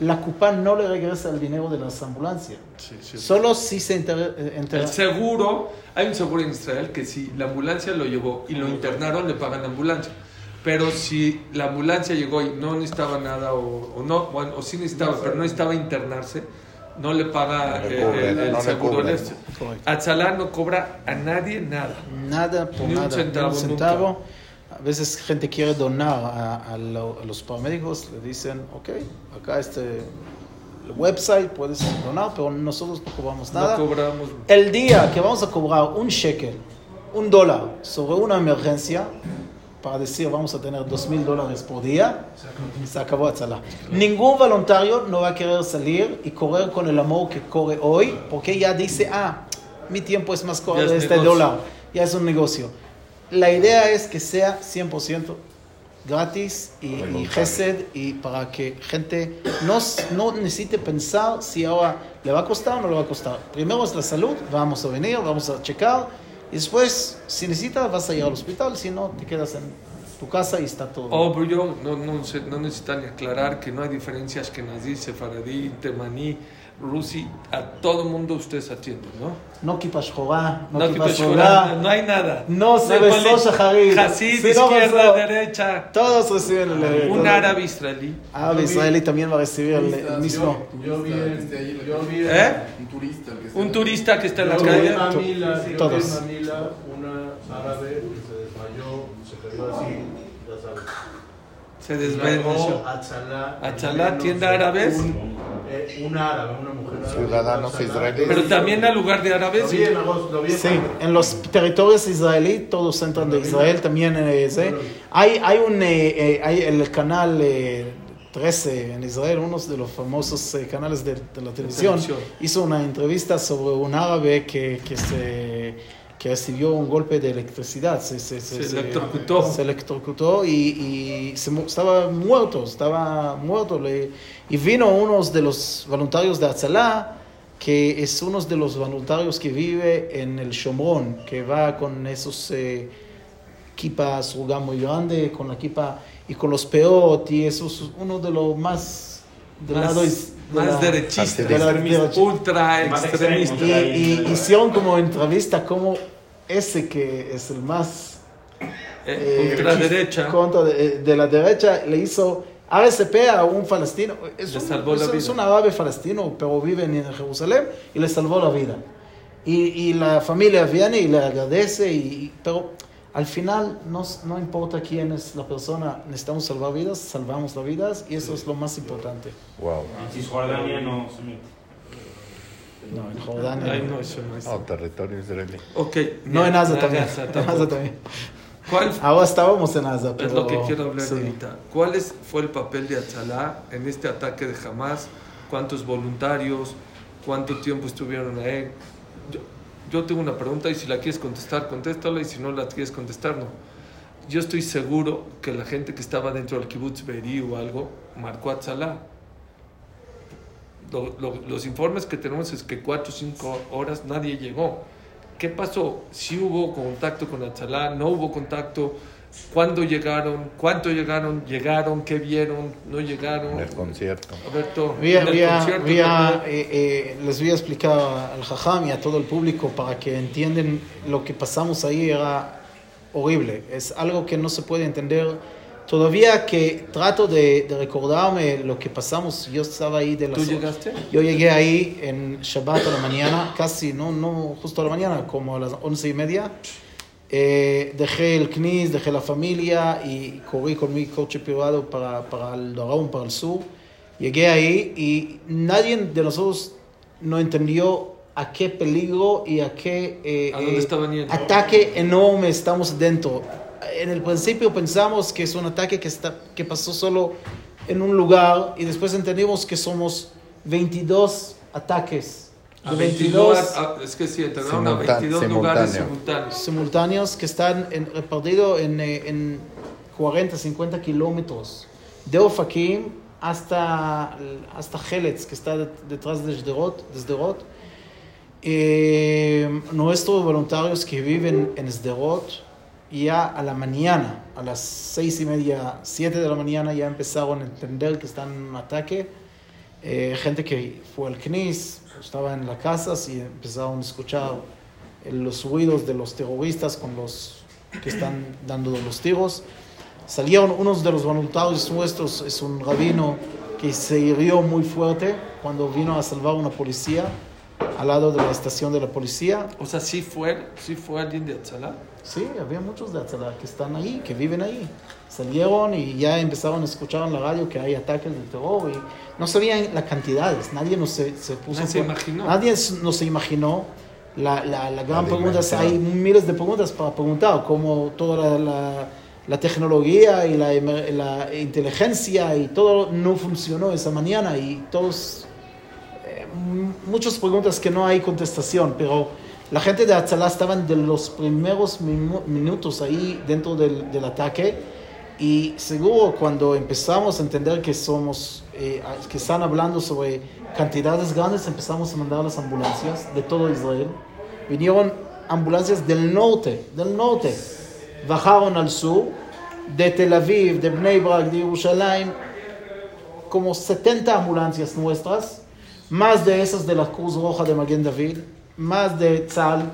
la CUPA no le regresa el dinero de las ambulancias. Sí, sí. Solo si se inter- eh, interna. El seguro, hay un seguro en Israel que si la ambulancia lo llevó y lo internaron, le pagan la ambulancia. Pero si la ambulancia llegó y no necesitaba nada, o, o no, bueno, o sí necesitaba, pero no necesitaba internarse, no le paga No le eh, cubre, el, el no seguro. este. Correcto. Atzalá no cobra a nadie nada. Nada por Ni un nada, centavo, ni un centavo. A veces gente quiere donar a, a lo- a los paramédicos, le dicen, ok, acá este website puedes donar, pero nosotros no cobramos nada. No cobramos. El día que vamos a cobrar un shekel, un dólar sobre una emergencia, para decir vamos a tener dos mil dólares por día, se acabó Atzalá. Ningún voluntario no va a querer salir y correr con el amor que corre hoy, porque ya dice, ah, mi tiempo es más corto es de este negocio. dólar, ya es un negocio. La idea es que sea 100% gratis y, y gesed y para que gente no, no necesite pensar si ahora le va a costar o no le va a costar. Primero es la salud, vamos a venir, vamos a checar y después si necesitas vas a ir al hospital, si no te quedas en tu casa y está todo. Obvio, no, no, se- no necesitan ni aclarar que no hay diferencias que nazí, sefaradí, temaní, rusi, a todo mundo ustedes atienden, ¿no? No kipash jorá, no, No, kipash jorá. no hay nada. No se hay besó Shaharit. Hasid, Si no izquierda, besó. derecha. Todos reciben el Un árabe israelí. árabe israelí también va a recibir el, el mismo. Yo vi, en- yo vi en- ¿Eh? un turista el que está Un turista que está en la Yo vi calle. Manila, yo vi Todos. en Manila una árabe que se desmayó, se cayó así, ya sabes. Se. Atzalá. Atzalá, menos tienda. Un, eh, un árabe, una mujer árabe. Ciudadanos israelíes. Pero también al lugar de Lo árabes. vi en agosto, lo vi en Sí, en los territorios israelí, todos entran de Israel también. eh, ese. Hay, hay un, eh, eh, hay el canal eh, 13 en Israel, uno de los famosos eh, canales de, de la televisión, televisión. hizo una entrevista sobre un árabe que, que, se, que recibió un golpe de electricidad. Se, se, Se electrocutó. Se electrocutó y, y se estaba muerto, estaba muerto. Le- y vino uno de los voluntarios de Atzalá, que es uno de los voluntarios que vive en el Shomrón, que va con esos eh, surga muy grande, con la kipa y con los peot, y eso es uno de los más del Más, lado más la- derechista, de la ultra Más extremista. extremo. Y, y hicieron como entrevista como ese que es el más Eh, eh, ultraderecha. contra de, de la derecha le hizo RSP a un palestino. Es Le un, salvó la es- es vida. un árabe palestino, pero vive en Jerusalén y le salvó la vida. Y, y la familia viene y le agradece, y- pero al final no, no importa quién es la persona, necesitamos salvar vidas, salvamos las vidas y eso es lo más importante. Wow. En Cisjordania no se mete. No, en Jordania. Ay, no, eso no es. No, territorio israelí. Ok. No en Gaza también. Gaza En. Gaza también. ¿Cuál Ahora estábamos en Gaza, pero Es lo que quiero hablar sí. ahorita. ¿Cuál es- fue el papel de Atzalá en este ataque de Hamas? ¿Cuántos voluntarios? ¿Cuánto tiempo estuvieron ahí? Yo, tengo una pregunta y si la quieres contestar, contéstala y si no la quieres contestar, no. Yo estoy seguro que la gente que estaba dentro del kibbutz Berí o algo marcó a lo- los informes que tenemos es que cuatro o cinco horas nadie llegó. ¿Qué pasó? Si hubo contacto con Atzalá, no hubo contacto. ¿Cuándo llegaron? ¿Cuánto llegaron? ¿Llegaron? ¿Qué vieron? ¿No llegaron? El concierto. A- en el concierto eh, eh, les voy a explicar al Jajam y a todo el público para que entiendan lo que pasamos ahí era horrible. Es algo que no se puede entender. Todavía que trato de, de recordarme lo que pasamos, yo estaba ahí de las... ¿Tú llegaste? Yo llegué ahí en Shabbat a la mañana, casi, no, no, justo a la mañana, como a las once y media. Eh, dejé el CNIS, dejé la familia y corrí con mi coche privado para, para el Dorón, para el sur. Llegué ahí y nadie de nosotros no entendió a qué peligro y a qué eh, ¿A eh, ataque enorme estamos dentro. En el principio pensamos que es un ataque que, está, que pasó solo en un lugar y después entendimos que somos 22 ataques. A De 22, 22 a- es que sí, a Simultán- 22 lugares simultáneo. simultáneos. simultáneos que están en- repartidos en, eh, en 40, 50 kilómetros de Ofakim hasta, hasta Jelets, que está det- detrás de Sderot. de Sderot. Eh, nuestros voluntarios que viven en Sderot, ya a la mañana, a las seis y media, siete de la mañana, ya empezaron a entender que están en un ataque. Eh, gente que fue al CNIS, estaba en las casas y empezaron a escuchar los ruidos de los terroristas con los que están dando los tiros. Salieron unos de los voluntarios nuestros, es un rabino que se hirió muy fuerte cuando vino a salvar a una policía al lado de la estación de la policía. O sea, sí fue, sí fue alguien de Atzalá. Sí, había muchos de Atzalá que están ahí, que viven ahí. Salieron y ya empezaron a escuchar en la radio que hay ataques de terror y no sabían las cantidades. Nadie nos se, se puso... Nadie se imaginó. Nadie no se imaginó. La, la, la gran La pregunta hay miles de preguntas para preguntar, como toda la, la, tecnología y la, inteligencia y todo no funcionó esa mañana y todos eh, muchas preguntas que no hay contestación, pero la gente de Atzalá estaban de los primeros minu- minutos ahí dentro del, del ataque y seguro cuando empezamos a entender que somos, eh, que están hablando sobre cantidades grandes, empezamos a mandar las ambulancias de todo Israel. Vinieron ambulancias del norte, del norte. Bajaron al sur, de Tel Aviv, de Bnei Brak, de Jerusalén, como 70 ambulancias nuestras, más de esas de la Cruz Roja de Maguen David, más de Tzal,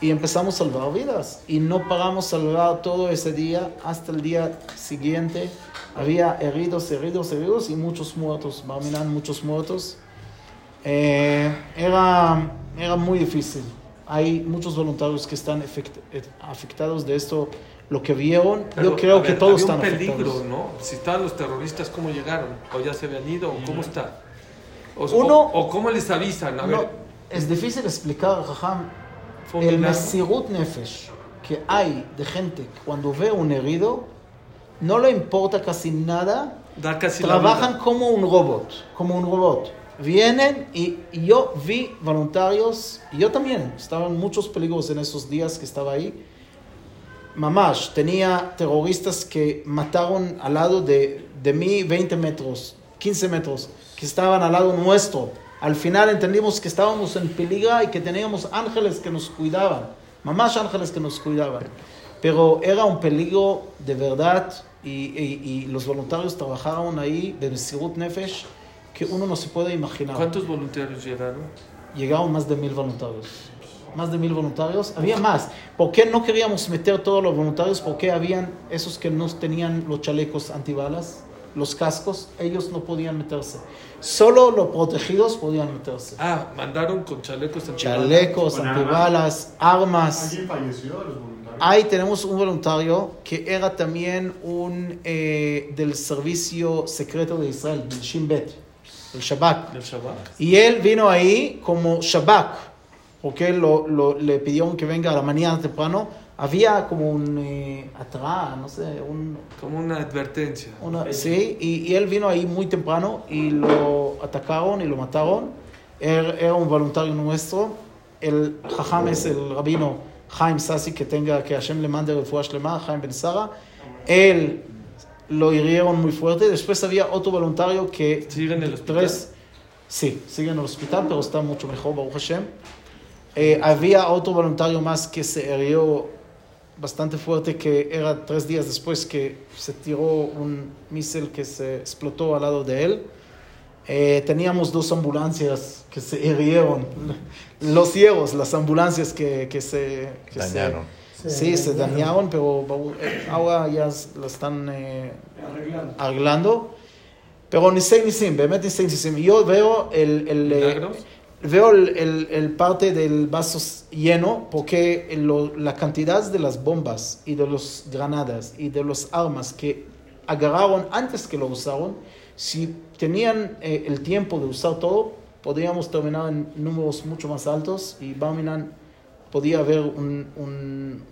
y empezamos a salvar vidas. Y no paramos a salvar todo ese día hasta el día siguiente. Había heridos, heridos, heridos y muchos muertos. Barminan, muchos muertos. Eh, era, era muy difícil. Hay muchos voluntarios que están efect- eh, afectados de esto. Lo que vieron, Pero, yo creo a que ver, todos había están un peligro, afectados. ¿no? Si estaban los terroristas, ¿cómo llegaron? ¿O ya se habían ido? ¿O cómo está? O, Uno- o, o cómo les avisan? A No, ver, es difícil explicar, Jajam, el. Mesirut Nefesh que hay de gente que cuando ve un herido, no le importa casi nada, Da casi trabajan como un robot, como un robot. Vienen y y yo vi voluntarios, y yo también, estaban muchos peligros en esos días que estaba ahí. Mamash, tenía terroristas que mataron al lado de, de mí 20 metros, 15 metros, que estaban al lado nuestro. Al final entendimos que estábamos en peligro y que teníamos ángeles que nos cuidaban. Mamash ángeles que nos cuidaban. Pero era un peligro de verdad y, y- y los voluntarios trabajaron ahí de Mesirut Nefesh que uno no se puede imaginar. ¿Cuántos voluntarios llegaron? Llegaron más de mil voluntarios. Más de mil voluntarios. Había más. ¿Por qué no queríamos meter todos los voluntarios? Porque habían esos que no tenían los chalecos antibalas, los cascos, ellos no podían meterse. Solo los protegidos podían meterse. Ah, mandaron con chalecos antibalas. Chalecos, antibalas, armas. ¿Alguien falleció de los voluntarios? Ahí tenemos un voluntario que era también un eh, del servicio secreto de Israel, del Shin Bet, del Shabak. Del Shabbat. Y él vino ahí como Shabak, porque él lo, lo- le pidieron que venga a la mañana temprano. Había como un eh, atrás, no sé, un, Como una advertencia. una- sí, y, y él vino ahí muy temprano y lo atacaron y lo mataron. Él era un voluntario nuestro. El Jajam es el rabino Jaime Sassi, que tenga, que Hashem le mande refuah shlema, Jaime Ben Sara. Él lo hirieron muy fuerte. Después había otro voluntario que... ¿Sigue en el hospital? Tres, sí, sigue en el hospital, pero está mucho mejor, Baruch Hashem. Eh, había otro voluntario más que se hirió bastante fuerte, que era tres días después que se tiró un misil que se explotó al lado de él. Eh, teníamos dos ambulancias que se hirieron, los ciegos, las ambulancias que, que se... que se- Dañaron. sí, se dañaron, pero Baruch- eh, ahora ya lo están eh, arreglando. Pero ni sé ni sim, באמת ni sé ni sim. Yo veo el, el, eh, ¿Milagros? veo el, el- el parte del vaso lleno porque lo- la cantidad de las bombas y de las granadas y de las armas que agarraron antes que lo usaron, si tenían eh, el tiempo de usar todo, podríamos terminar en números mucho más altos y Barminan podía haber un, un,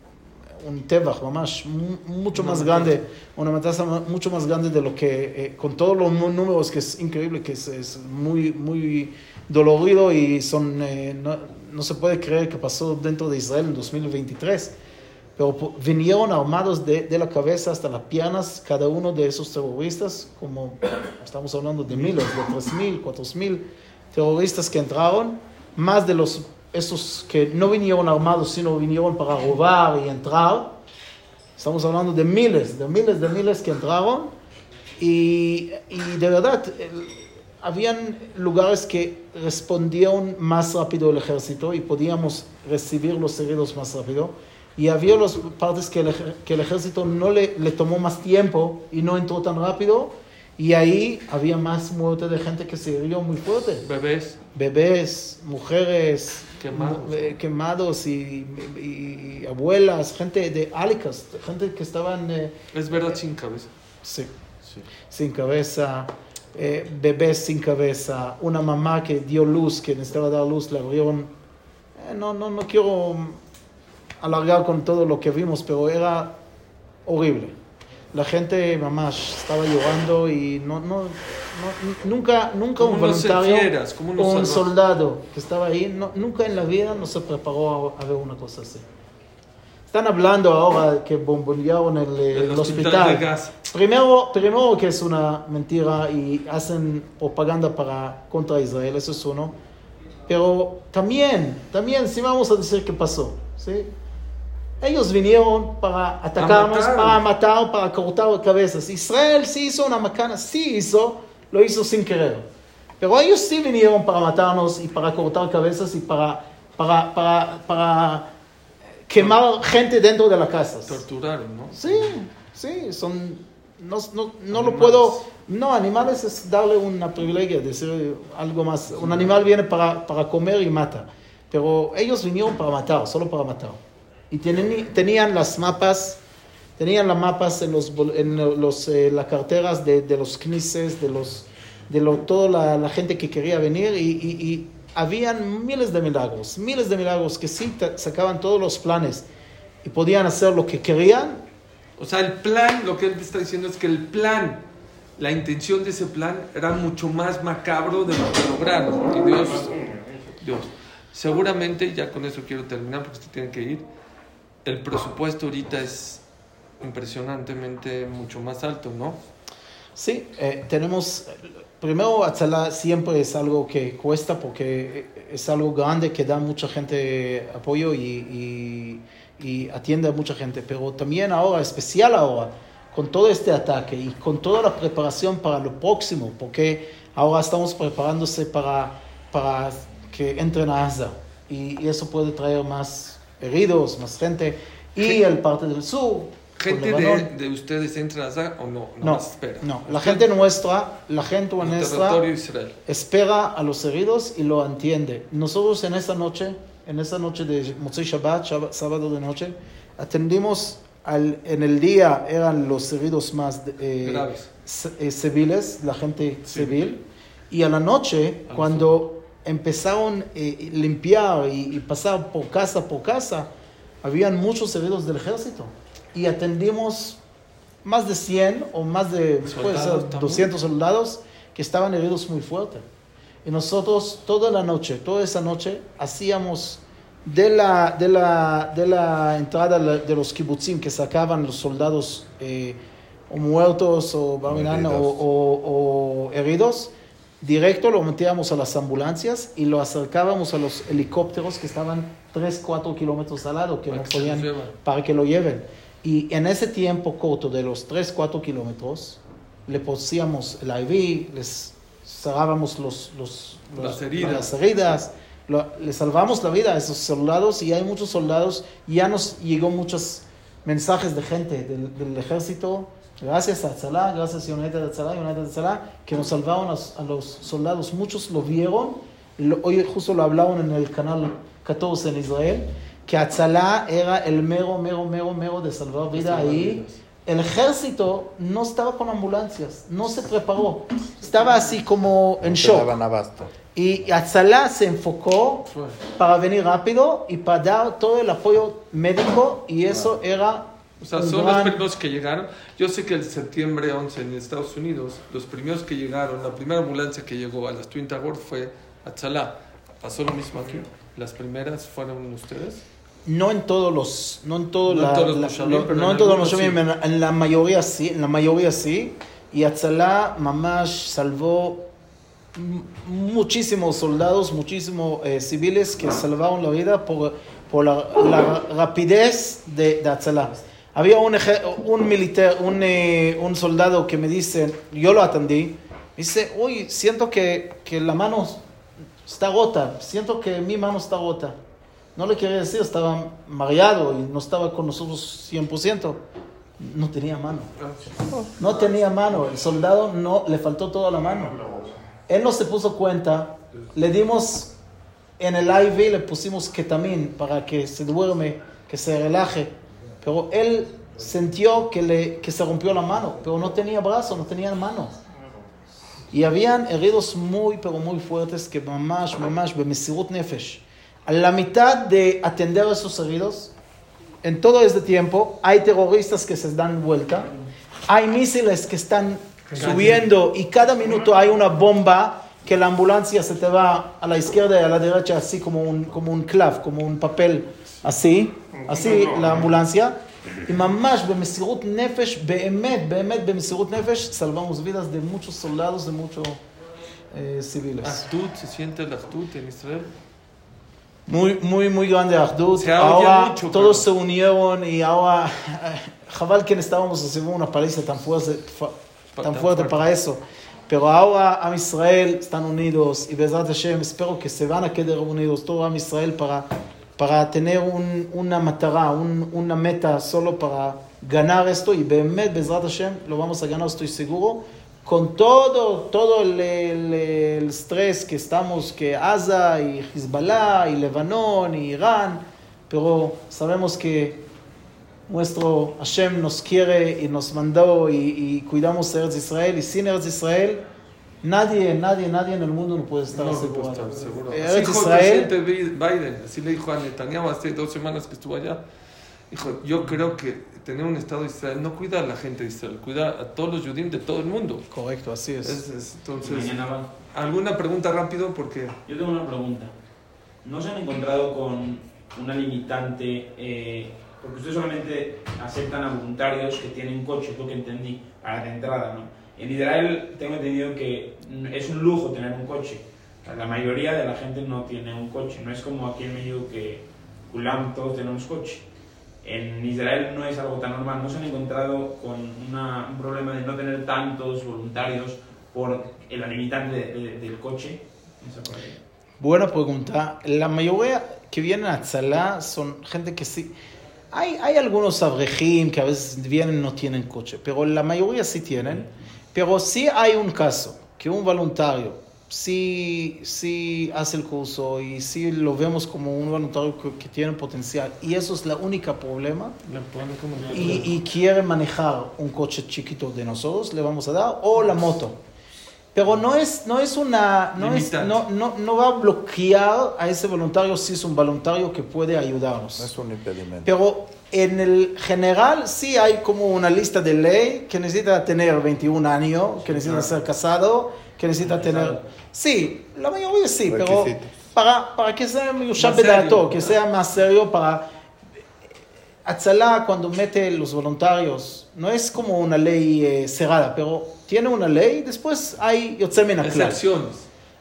un Tevach, mamash, mu- mucho más grande, una matanza ma- mucho más grande de lo que, eh, con todos los números que es increíble, que es, es muy, muy dolorido y son, eh, no, no se puede creer que pasó dentro de Israel en 2023. pero vinieron armados de, de la cabeza hasta las piernas cada uno de esos terroristas, como estamos hablando de miles, de 3.000, 4.000 terroristas que entraron, más de los esos que no vinieron armados, sino vinieron para robar y entrar. Estamos hablando de miles, de miles, de miles que entraron. Y, y de verdad, habían lugares que respondieron más rápido el ejército y podíamos recibir los heridos más rápido. Y había las partes que el, que el ejército no le, le tomó más tiempo y no entró tan rápido. Y ahí había más muerte de gente que se hirió muy fuerte. Bebés. Bebés, mujeres Quemados. eh, quemados y, y- y abuelas, gente de álicas, gente que estaban eh, Es verdad sin cabeza. sí, Sí. sin cabeza, eh, bebés sin cabeza, una mamá que dio luz, que necesitaba dar luz, la abrieron. Eh, no, no, no quiero alargar con todo lo que vimos, pero era horrible. La gente, mamá, estaba llorando y no, no, no- nunca, nunca un voluntario fieras, un salvajes. soldado que estaba ahí, no- nunca en la vida no se preparó a, a ver una cosa así. Están hablando ahora que bombardearon el, eh, El el hospital hospital. Primero, primero que es una mentira y hacen propaganda para contra Israel, eso es uno. Pero también, también sí vamos a decir qué pasó, ¿sí? Ellos vinieron para atacarnos, matar. para matar, para cortar cabezas. Israel sí hizo una macana, sí hizo, lo hizo sin querer. Pero ellos sí vinieron para matarnos y para cortar cabezas y para, para, para, para quemar gente dentro de la casa. Torturaron, ¿no? Sí, sí, son, no, no, no lo puedo, no, animales es darle una privilegio, decir algo más, un animal viene para, para comer y mata, pero ellos vinieron para matar, solo para matar. Y tienen, tenían las mapas, tenían las mapas en los, en los, eh, las carteras de, de los knises, de los, de lo, toda la, la gente que quería venir y, y- y habían miles de milagros, miles de milagros que sí sacaban todos los planes y podían hacer lo que querían O sea, el plan, lo que él te está diciendo es que el plan, la intención de ese plan era mucho más macabro de lo que lograron. Y Dios, Dios, seguramente, ya con eso quiero terminar porque usted tiene que ir, el presupuesto ahorita es impresionantemente mucho más alto, ¿no? Sí, eh, tenemos, primero Atzala siempre es algo que cuesta porque es algo grande que da mucha gente apoyo y, y- y atiende a mucha gente, pero también ahora, especial ahora, con todo este ataque y con toda la preparación para lo próximo, porque ahora estamos preparándose para, para que entren a Gaza y, y eso puede traer más heridos, más gente. Y el parte del sur. ¿Gente de, de ustedes entra allá o no? No, espera. no, la gente nuestra, la gente nuestra espera a los heridos y lo entiende. Nosotros en esa noche, en esa noche de Motzei Shabbat, Shab- sábado de noche, atendimos al, en el día eran los heridos más eh, Graves. eh, civiles, la gente civil, y a la noche, Ah, cuando empezaron a limpiar y, y pasar por casa por casa, habían muchos heridos del ejército y atendimos más de 100 o más de puede Soldados ser también. 200 soldados que estaban heridos muy fuerte. Y nosotros toda la noche, toda esa noche, hacíamos de la, de la, de la entrada de los kibutzim que sacaban los soldados eh, o muertos o, Barminan, o, heridos. o- o heridos, directo lo metíamos a las ambulancias y lo acercábamos a los helicópteros que estaban 3, 4 kilómetros al lado, que Para no podían, para que lo lleven. Y en ese tiempo corto de los 3, 4 kilómetros, le poníamos el IV, les cerrábamos los, los, los- Las heridas. las heridas, lo- le salvamos la vida a esos soldados y hay muchos soldados, ya nos llegó muchos mensajes de gente del, del ejército, gracias a Tzalá, gracias a United de Tzalá, United de Tzalá, que nos salvaron a, a los soldados, muchos lo vieron, lo- hoy justo lo hablaron en el canal 14 en Israel, que Atzalá era el mero, mero, mero, mero de salvar vida salvar ahí. El ejército no estaba con ambulancias, no se preparó, estaba así como en No shock. daban abasto. Y Atzalá se enfocó para venir rápido y para dar todo el apoyo médico y eso era O sea, son gran- los primeros que llegaron. Yo sé que el septiembre 11 en Estados Unidos, los primeros que llegaron, la primera ambulancia que llegó a las Twin Towers fue a Tzalá. ¿Pasó lo mismo aquí? ¿Las primeras fueron ustedes? No en todos los, no en todos No en la- todos los la- no en en todos los sí. en, en la mayoría sí, en la mayoría sí, y Atzalá mamash salvó muchísimos soldados, muchísimos eh, civiles que salvaron la vida por, por la, rapidez de, de Atzalá. Había un, un militar, un, eh, un soldado que me dice, yo lo atendí, dice, uy, siento que, que la mano está rota, siento que mi mano está rota. No le quería decir, estaba mareado y no estaba con nosotros 100%. No tenía mano. No tenía mano. El soldado no le faltó toda la mano. Él no se puso cuenta. Le dimos en el IV, le pusimos ketamín para que se duerme, que se relaje. Pero él sintió que, le, que se rompió la mano, pero no tenía brazo, no tenía mano. Y habían heridos muy, pero muy fuertes que mamash, mamash, bemesirut nefesh A la mitad de atender a esos heridos, en todo este tiempo, hay terroristas que se dan vuelta, hay misiles que están subiendo y cada minuto hay una bomba que la ambulancia se te va a la izquierda y a la derecha así como un, como un clav, como un papel así, así la ambulancia. Y mamash, במסירות נפש, באמת, באמת במסירות נפש, salvamos vidas de muchos soldados, de muchos eh, civiles. Ahdut, ¿se siente el Ahdut en Israel? Muy, muy, muy grande Ahdut. Se Ahora mucho, todos pero- se unieron y ahora, Jabal que estábamos haciendo una paliza tan fuerte, tan tan fuerte fuerte. para eso. Pero ahora Am Israel están unidos y Bezrat Hashem espero que se van a quedar unidos todo Am Israel para, para tener un, una matara, un- una meta solo para ganar esto y Behemet Bezrat Hashem lo vamos a ganar estoy seguro con todo, todo el, el- el estrés que estamos, que Gaza y Hezbollah y Lebanon y Irán, pero sabemos que nuestro Hashem nos quiere y nos mandó y, y cuidamos a Eretz Israel y sin Eretz Israel nadie, nadie, nadie en el mundo no puede estar No, seguro. Así Eretz dijo el Israel, presidente Biden, así le dijo a Netanyahu hace dos semanas que estuvo allá. Dijo, yo creo que tener un Estado de Israel no cuida a la gente de Israel, cuida a todos los judíos de todo el mundo. correcto, así es. Es- es- entonces. ¿alguna pregunta rápido? Porque Yo tengo una pregunta. ¿No se han encontrado con una limitante? eh, porque ustedes solamente aceptan a voluntarios que tienen coche, es lo que entendí, para de entrada, ¿no? En Israel tengo entendido que es un lujo tener un coche. La mayoría de la gente no tiene un coche. No es como aquí en México que Kulam todos tenemos coche. En Israel no es algo tan normal. ¿No se han encontrado con una- un problema de no tener tantos voluntarios por la limitante de- de- del coche? Buena pregunta. La mayoría que vienen a Tzalá son gente que sí. Hay, hay algunos abrejim que a veces vienen no tienen coche, pero la mayoría sí tienen. Pero sí hay un caso que un voluntario sí, sí hace el curso y sí lo vemos como un voluntario que, que tiene potencial. Y eso es la única problema. le ponen como Y, y quiere manejar un coche chiquito de nosotros, le vamos a dar, o la moto. Pero no es, no es una, no, es, no, no, no va a bloquear a ese voluntario si es un voluntario que puede ayudarnos. No es un impedimento. Pero en el general sí hay como una lista de ley que necesita tener 21 años, que necesita ser casado, que necesita tener... Sí, la mayoría sí, pero para, para que sea. Bedato, que sea más serio para... Atzalá cuando mete los voluntarios, no es como una ley eh, cerrada, pero tiene una ley, después hay excepciones.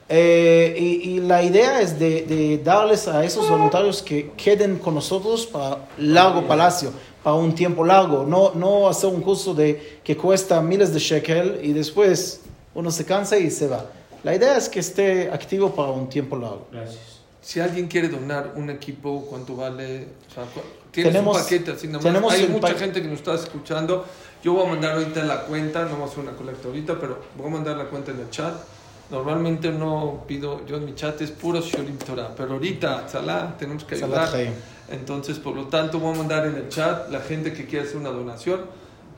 eh, y, y la idea es de, de darles a esos voluntarios que queden con nosotros para largo palacio, para un tiempo largo, no, no hacer un curso de, que cuesta miles de shekel y después uno se cansa y se va. La idea es que esté activo para un tiempo largo. Gracias. Si alguien quiere donar un equipo, ¿cuánto vale? O sea, cu- ¿Tienes Tenemos- un paquete así nomás? tenemos Hay mucha gente que nos está escuchando. Yo voy a mandar ahorita la cuenta, no vamos a hacer una colecta ahorita, pero voy a mandar la cuenta en el chat. Normalmente no pido, yo en mi chat es puro Shorim Torah, pero ahorita, Salah, tenemos que ayudar. Entonces, por lo tanto, voy a mandar en el chat la gente que quiere hacer una donación.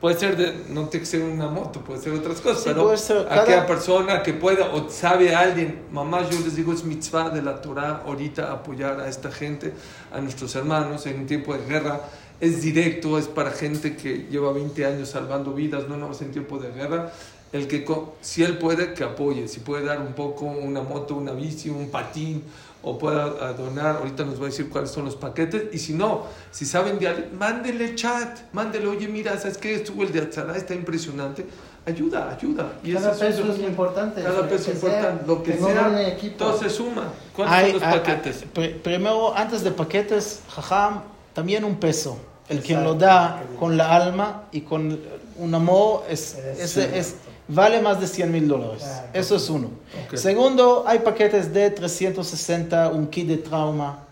Puede ser de, no tiene que ser una moto, puede ser otras cosas, Sí, pero ser cada- aquella persona que pueda o sabe a alguien, mamá, yo les digo, es mitzvah de la Torah ahorita apoyar a esta gente, a nuestros hermanos en un tiempo de guerra. Es directo, es para gente que lleva 20 años salvando vidas, no más en tiempo de guerra. El que, si él puede, que apoye, si puede dar un poco, una moto, una bici, un patín, o pueda donar. Ahorita nos va a decir cuáles son los paquetes. Y si no, si saben de alguien, mándele chat, mándele, oye, mira, ¿sabes qué? Estuvo el de Atzara, está impresionante. Ayuda, ayuda. Y Cada peso es importante. Cada Lo peso es sea, importante. Lo que sea, todo se suma. ¿Cuáles Hay- son los hay- paquetes? pr- primero, antes de paquetes, jajam, también un peso. El quien lo Exacto. da con la alma y con un amor es, Es es- es- vale más de 100 mil dólares. Eso es uno. Ok. Segundo, hay paquetes de 360, un kit de trauma,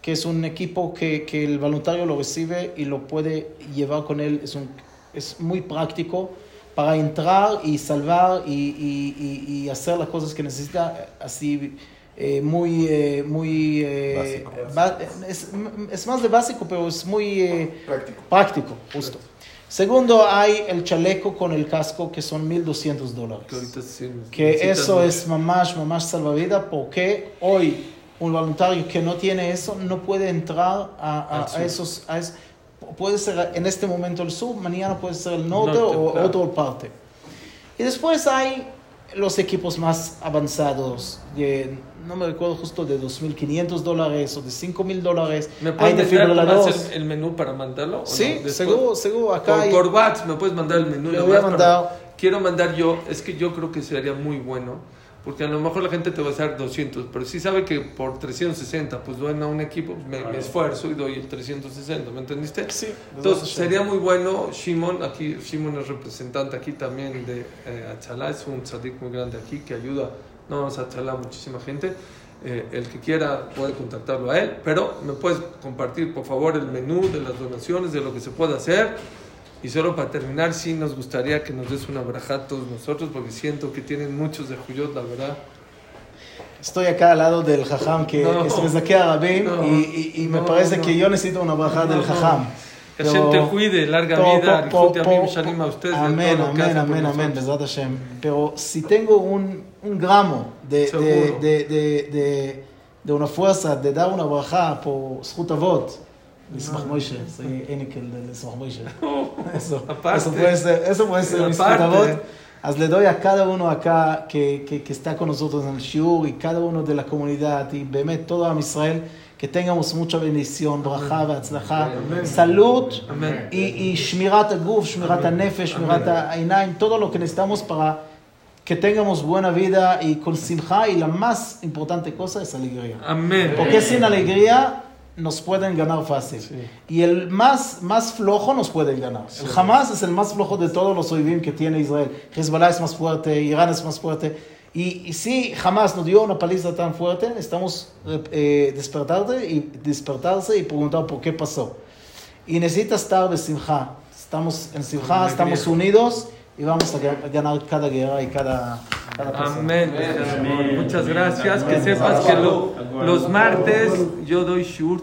que es un equipo que, que el voluntario lo recibe y lo puede llevar con él. Es, un, es muy práctico para entrar y salvar y, y- y- y hacer las cosas que necesita así. eh, muy, eh, muy, eh, ba- es, es más de básico, pero es muy eh, Práctico. práctico, justo. Segundo, hay el chaleco con el casco, que son 1.200 dólares Que eso es mamás, mamás salvavidas, porque hoy un voluntario que no tiene eso no puede entrar a, a- esos, a es- puede ser en este momento el sur, mañana puede ser el norte, Norte, o claro. otra parte. Y después hay los equipos más avanzados, de, no me recuerdo justo de 2.500 dólares o de 5.000 dólares. ¿Me puedes de mandar nomás fibriladores. el, menú para mandarlo? o Sí, no? Seguro, seguro. Acá Por, hay- por WhatsApp me puedes mandar el menú. Nomás voy a para-. Quiero mandar yo, es que yo creo que sería muy bueno, porque a lo mejor la gente te va a hacer 200, pero si sabe que por 360, pues doy a un equipo, me, me esfuerzo y doy el 360, ¿me entendiste? Sí, Entonces sería muy bueno, Shimon, aquí, Shimon es representante aquí también de eh, Achalá, es un tzadik muy grande aquí que ayuda, no vamos a Achalá, muchísima gente. Eh, el que quiera puede contactarlo a él, pero me puedes compartir por favor el menú de las donaciones, de lo que se puede hacer. Y solo para terminar, sí nos gustaría que nos des una braja a todos nosotros, porque siento que tienen muchos de Juyot, la verdad. Estoy acá al lado del jajam que, No. que se me a Rabin No. y, y- y me No, parece que yo necesito una No, del jajam. Que Hashem te cuide, larga po- vida, po- y po- a mí, a ustedes. de Amén, amén, amén, amén. Pero si tengo un, un gramo de, de, Seguro. de, de, de, de una fuerza de dar una baja por Zhut Avot, Nismach Moshe, soy Enikel de Nismach Moshe. Eso, Aparte. eso puede ser, eso puede ser Nismach Aparte. Avot. As le doy a cada uno acá que, que, que está con nosotros en el Shiur y cada uno de la comunidad y Bemet todo a Israel que tengamos mucha bendición, braja והצלחה, salud Amén. y, y shmirat הגוף, shmirat הנפש, shmirat העיניים, todo lo que necesitamos para que tengamos buena vida y con simja y la más importante cosa es alegría. Amén. Porque sin alegría nos pueden ganar fácil. Y el más, más flojo nos pueden ganar. El Hamas es el más flojo de todos los oivim que tiene Israel. Hezbollah es más fuerte, Irán es más fuerte. Y, y si Hamas nos dio una paliza tan fuerte, necesitamos eh, despertarse, y, despertarse y preguntar por qué pasó. Y necesita estar de simja. Estamos en simja, estamos unidos y vamos a ga- ganar cada guerra y cada, cada persona. Amén. Muchas gracias. Que sepas que lo- los martes yo doy shurt.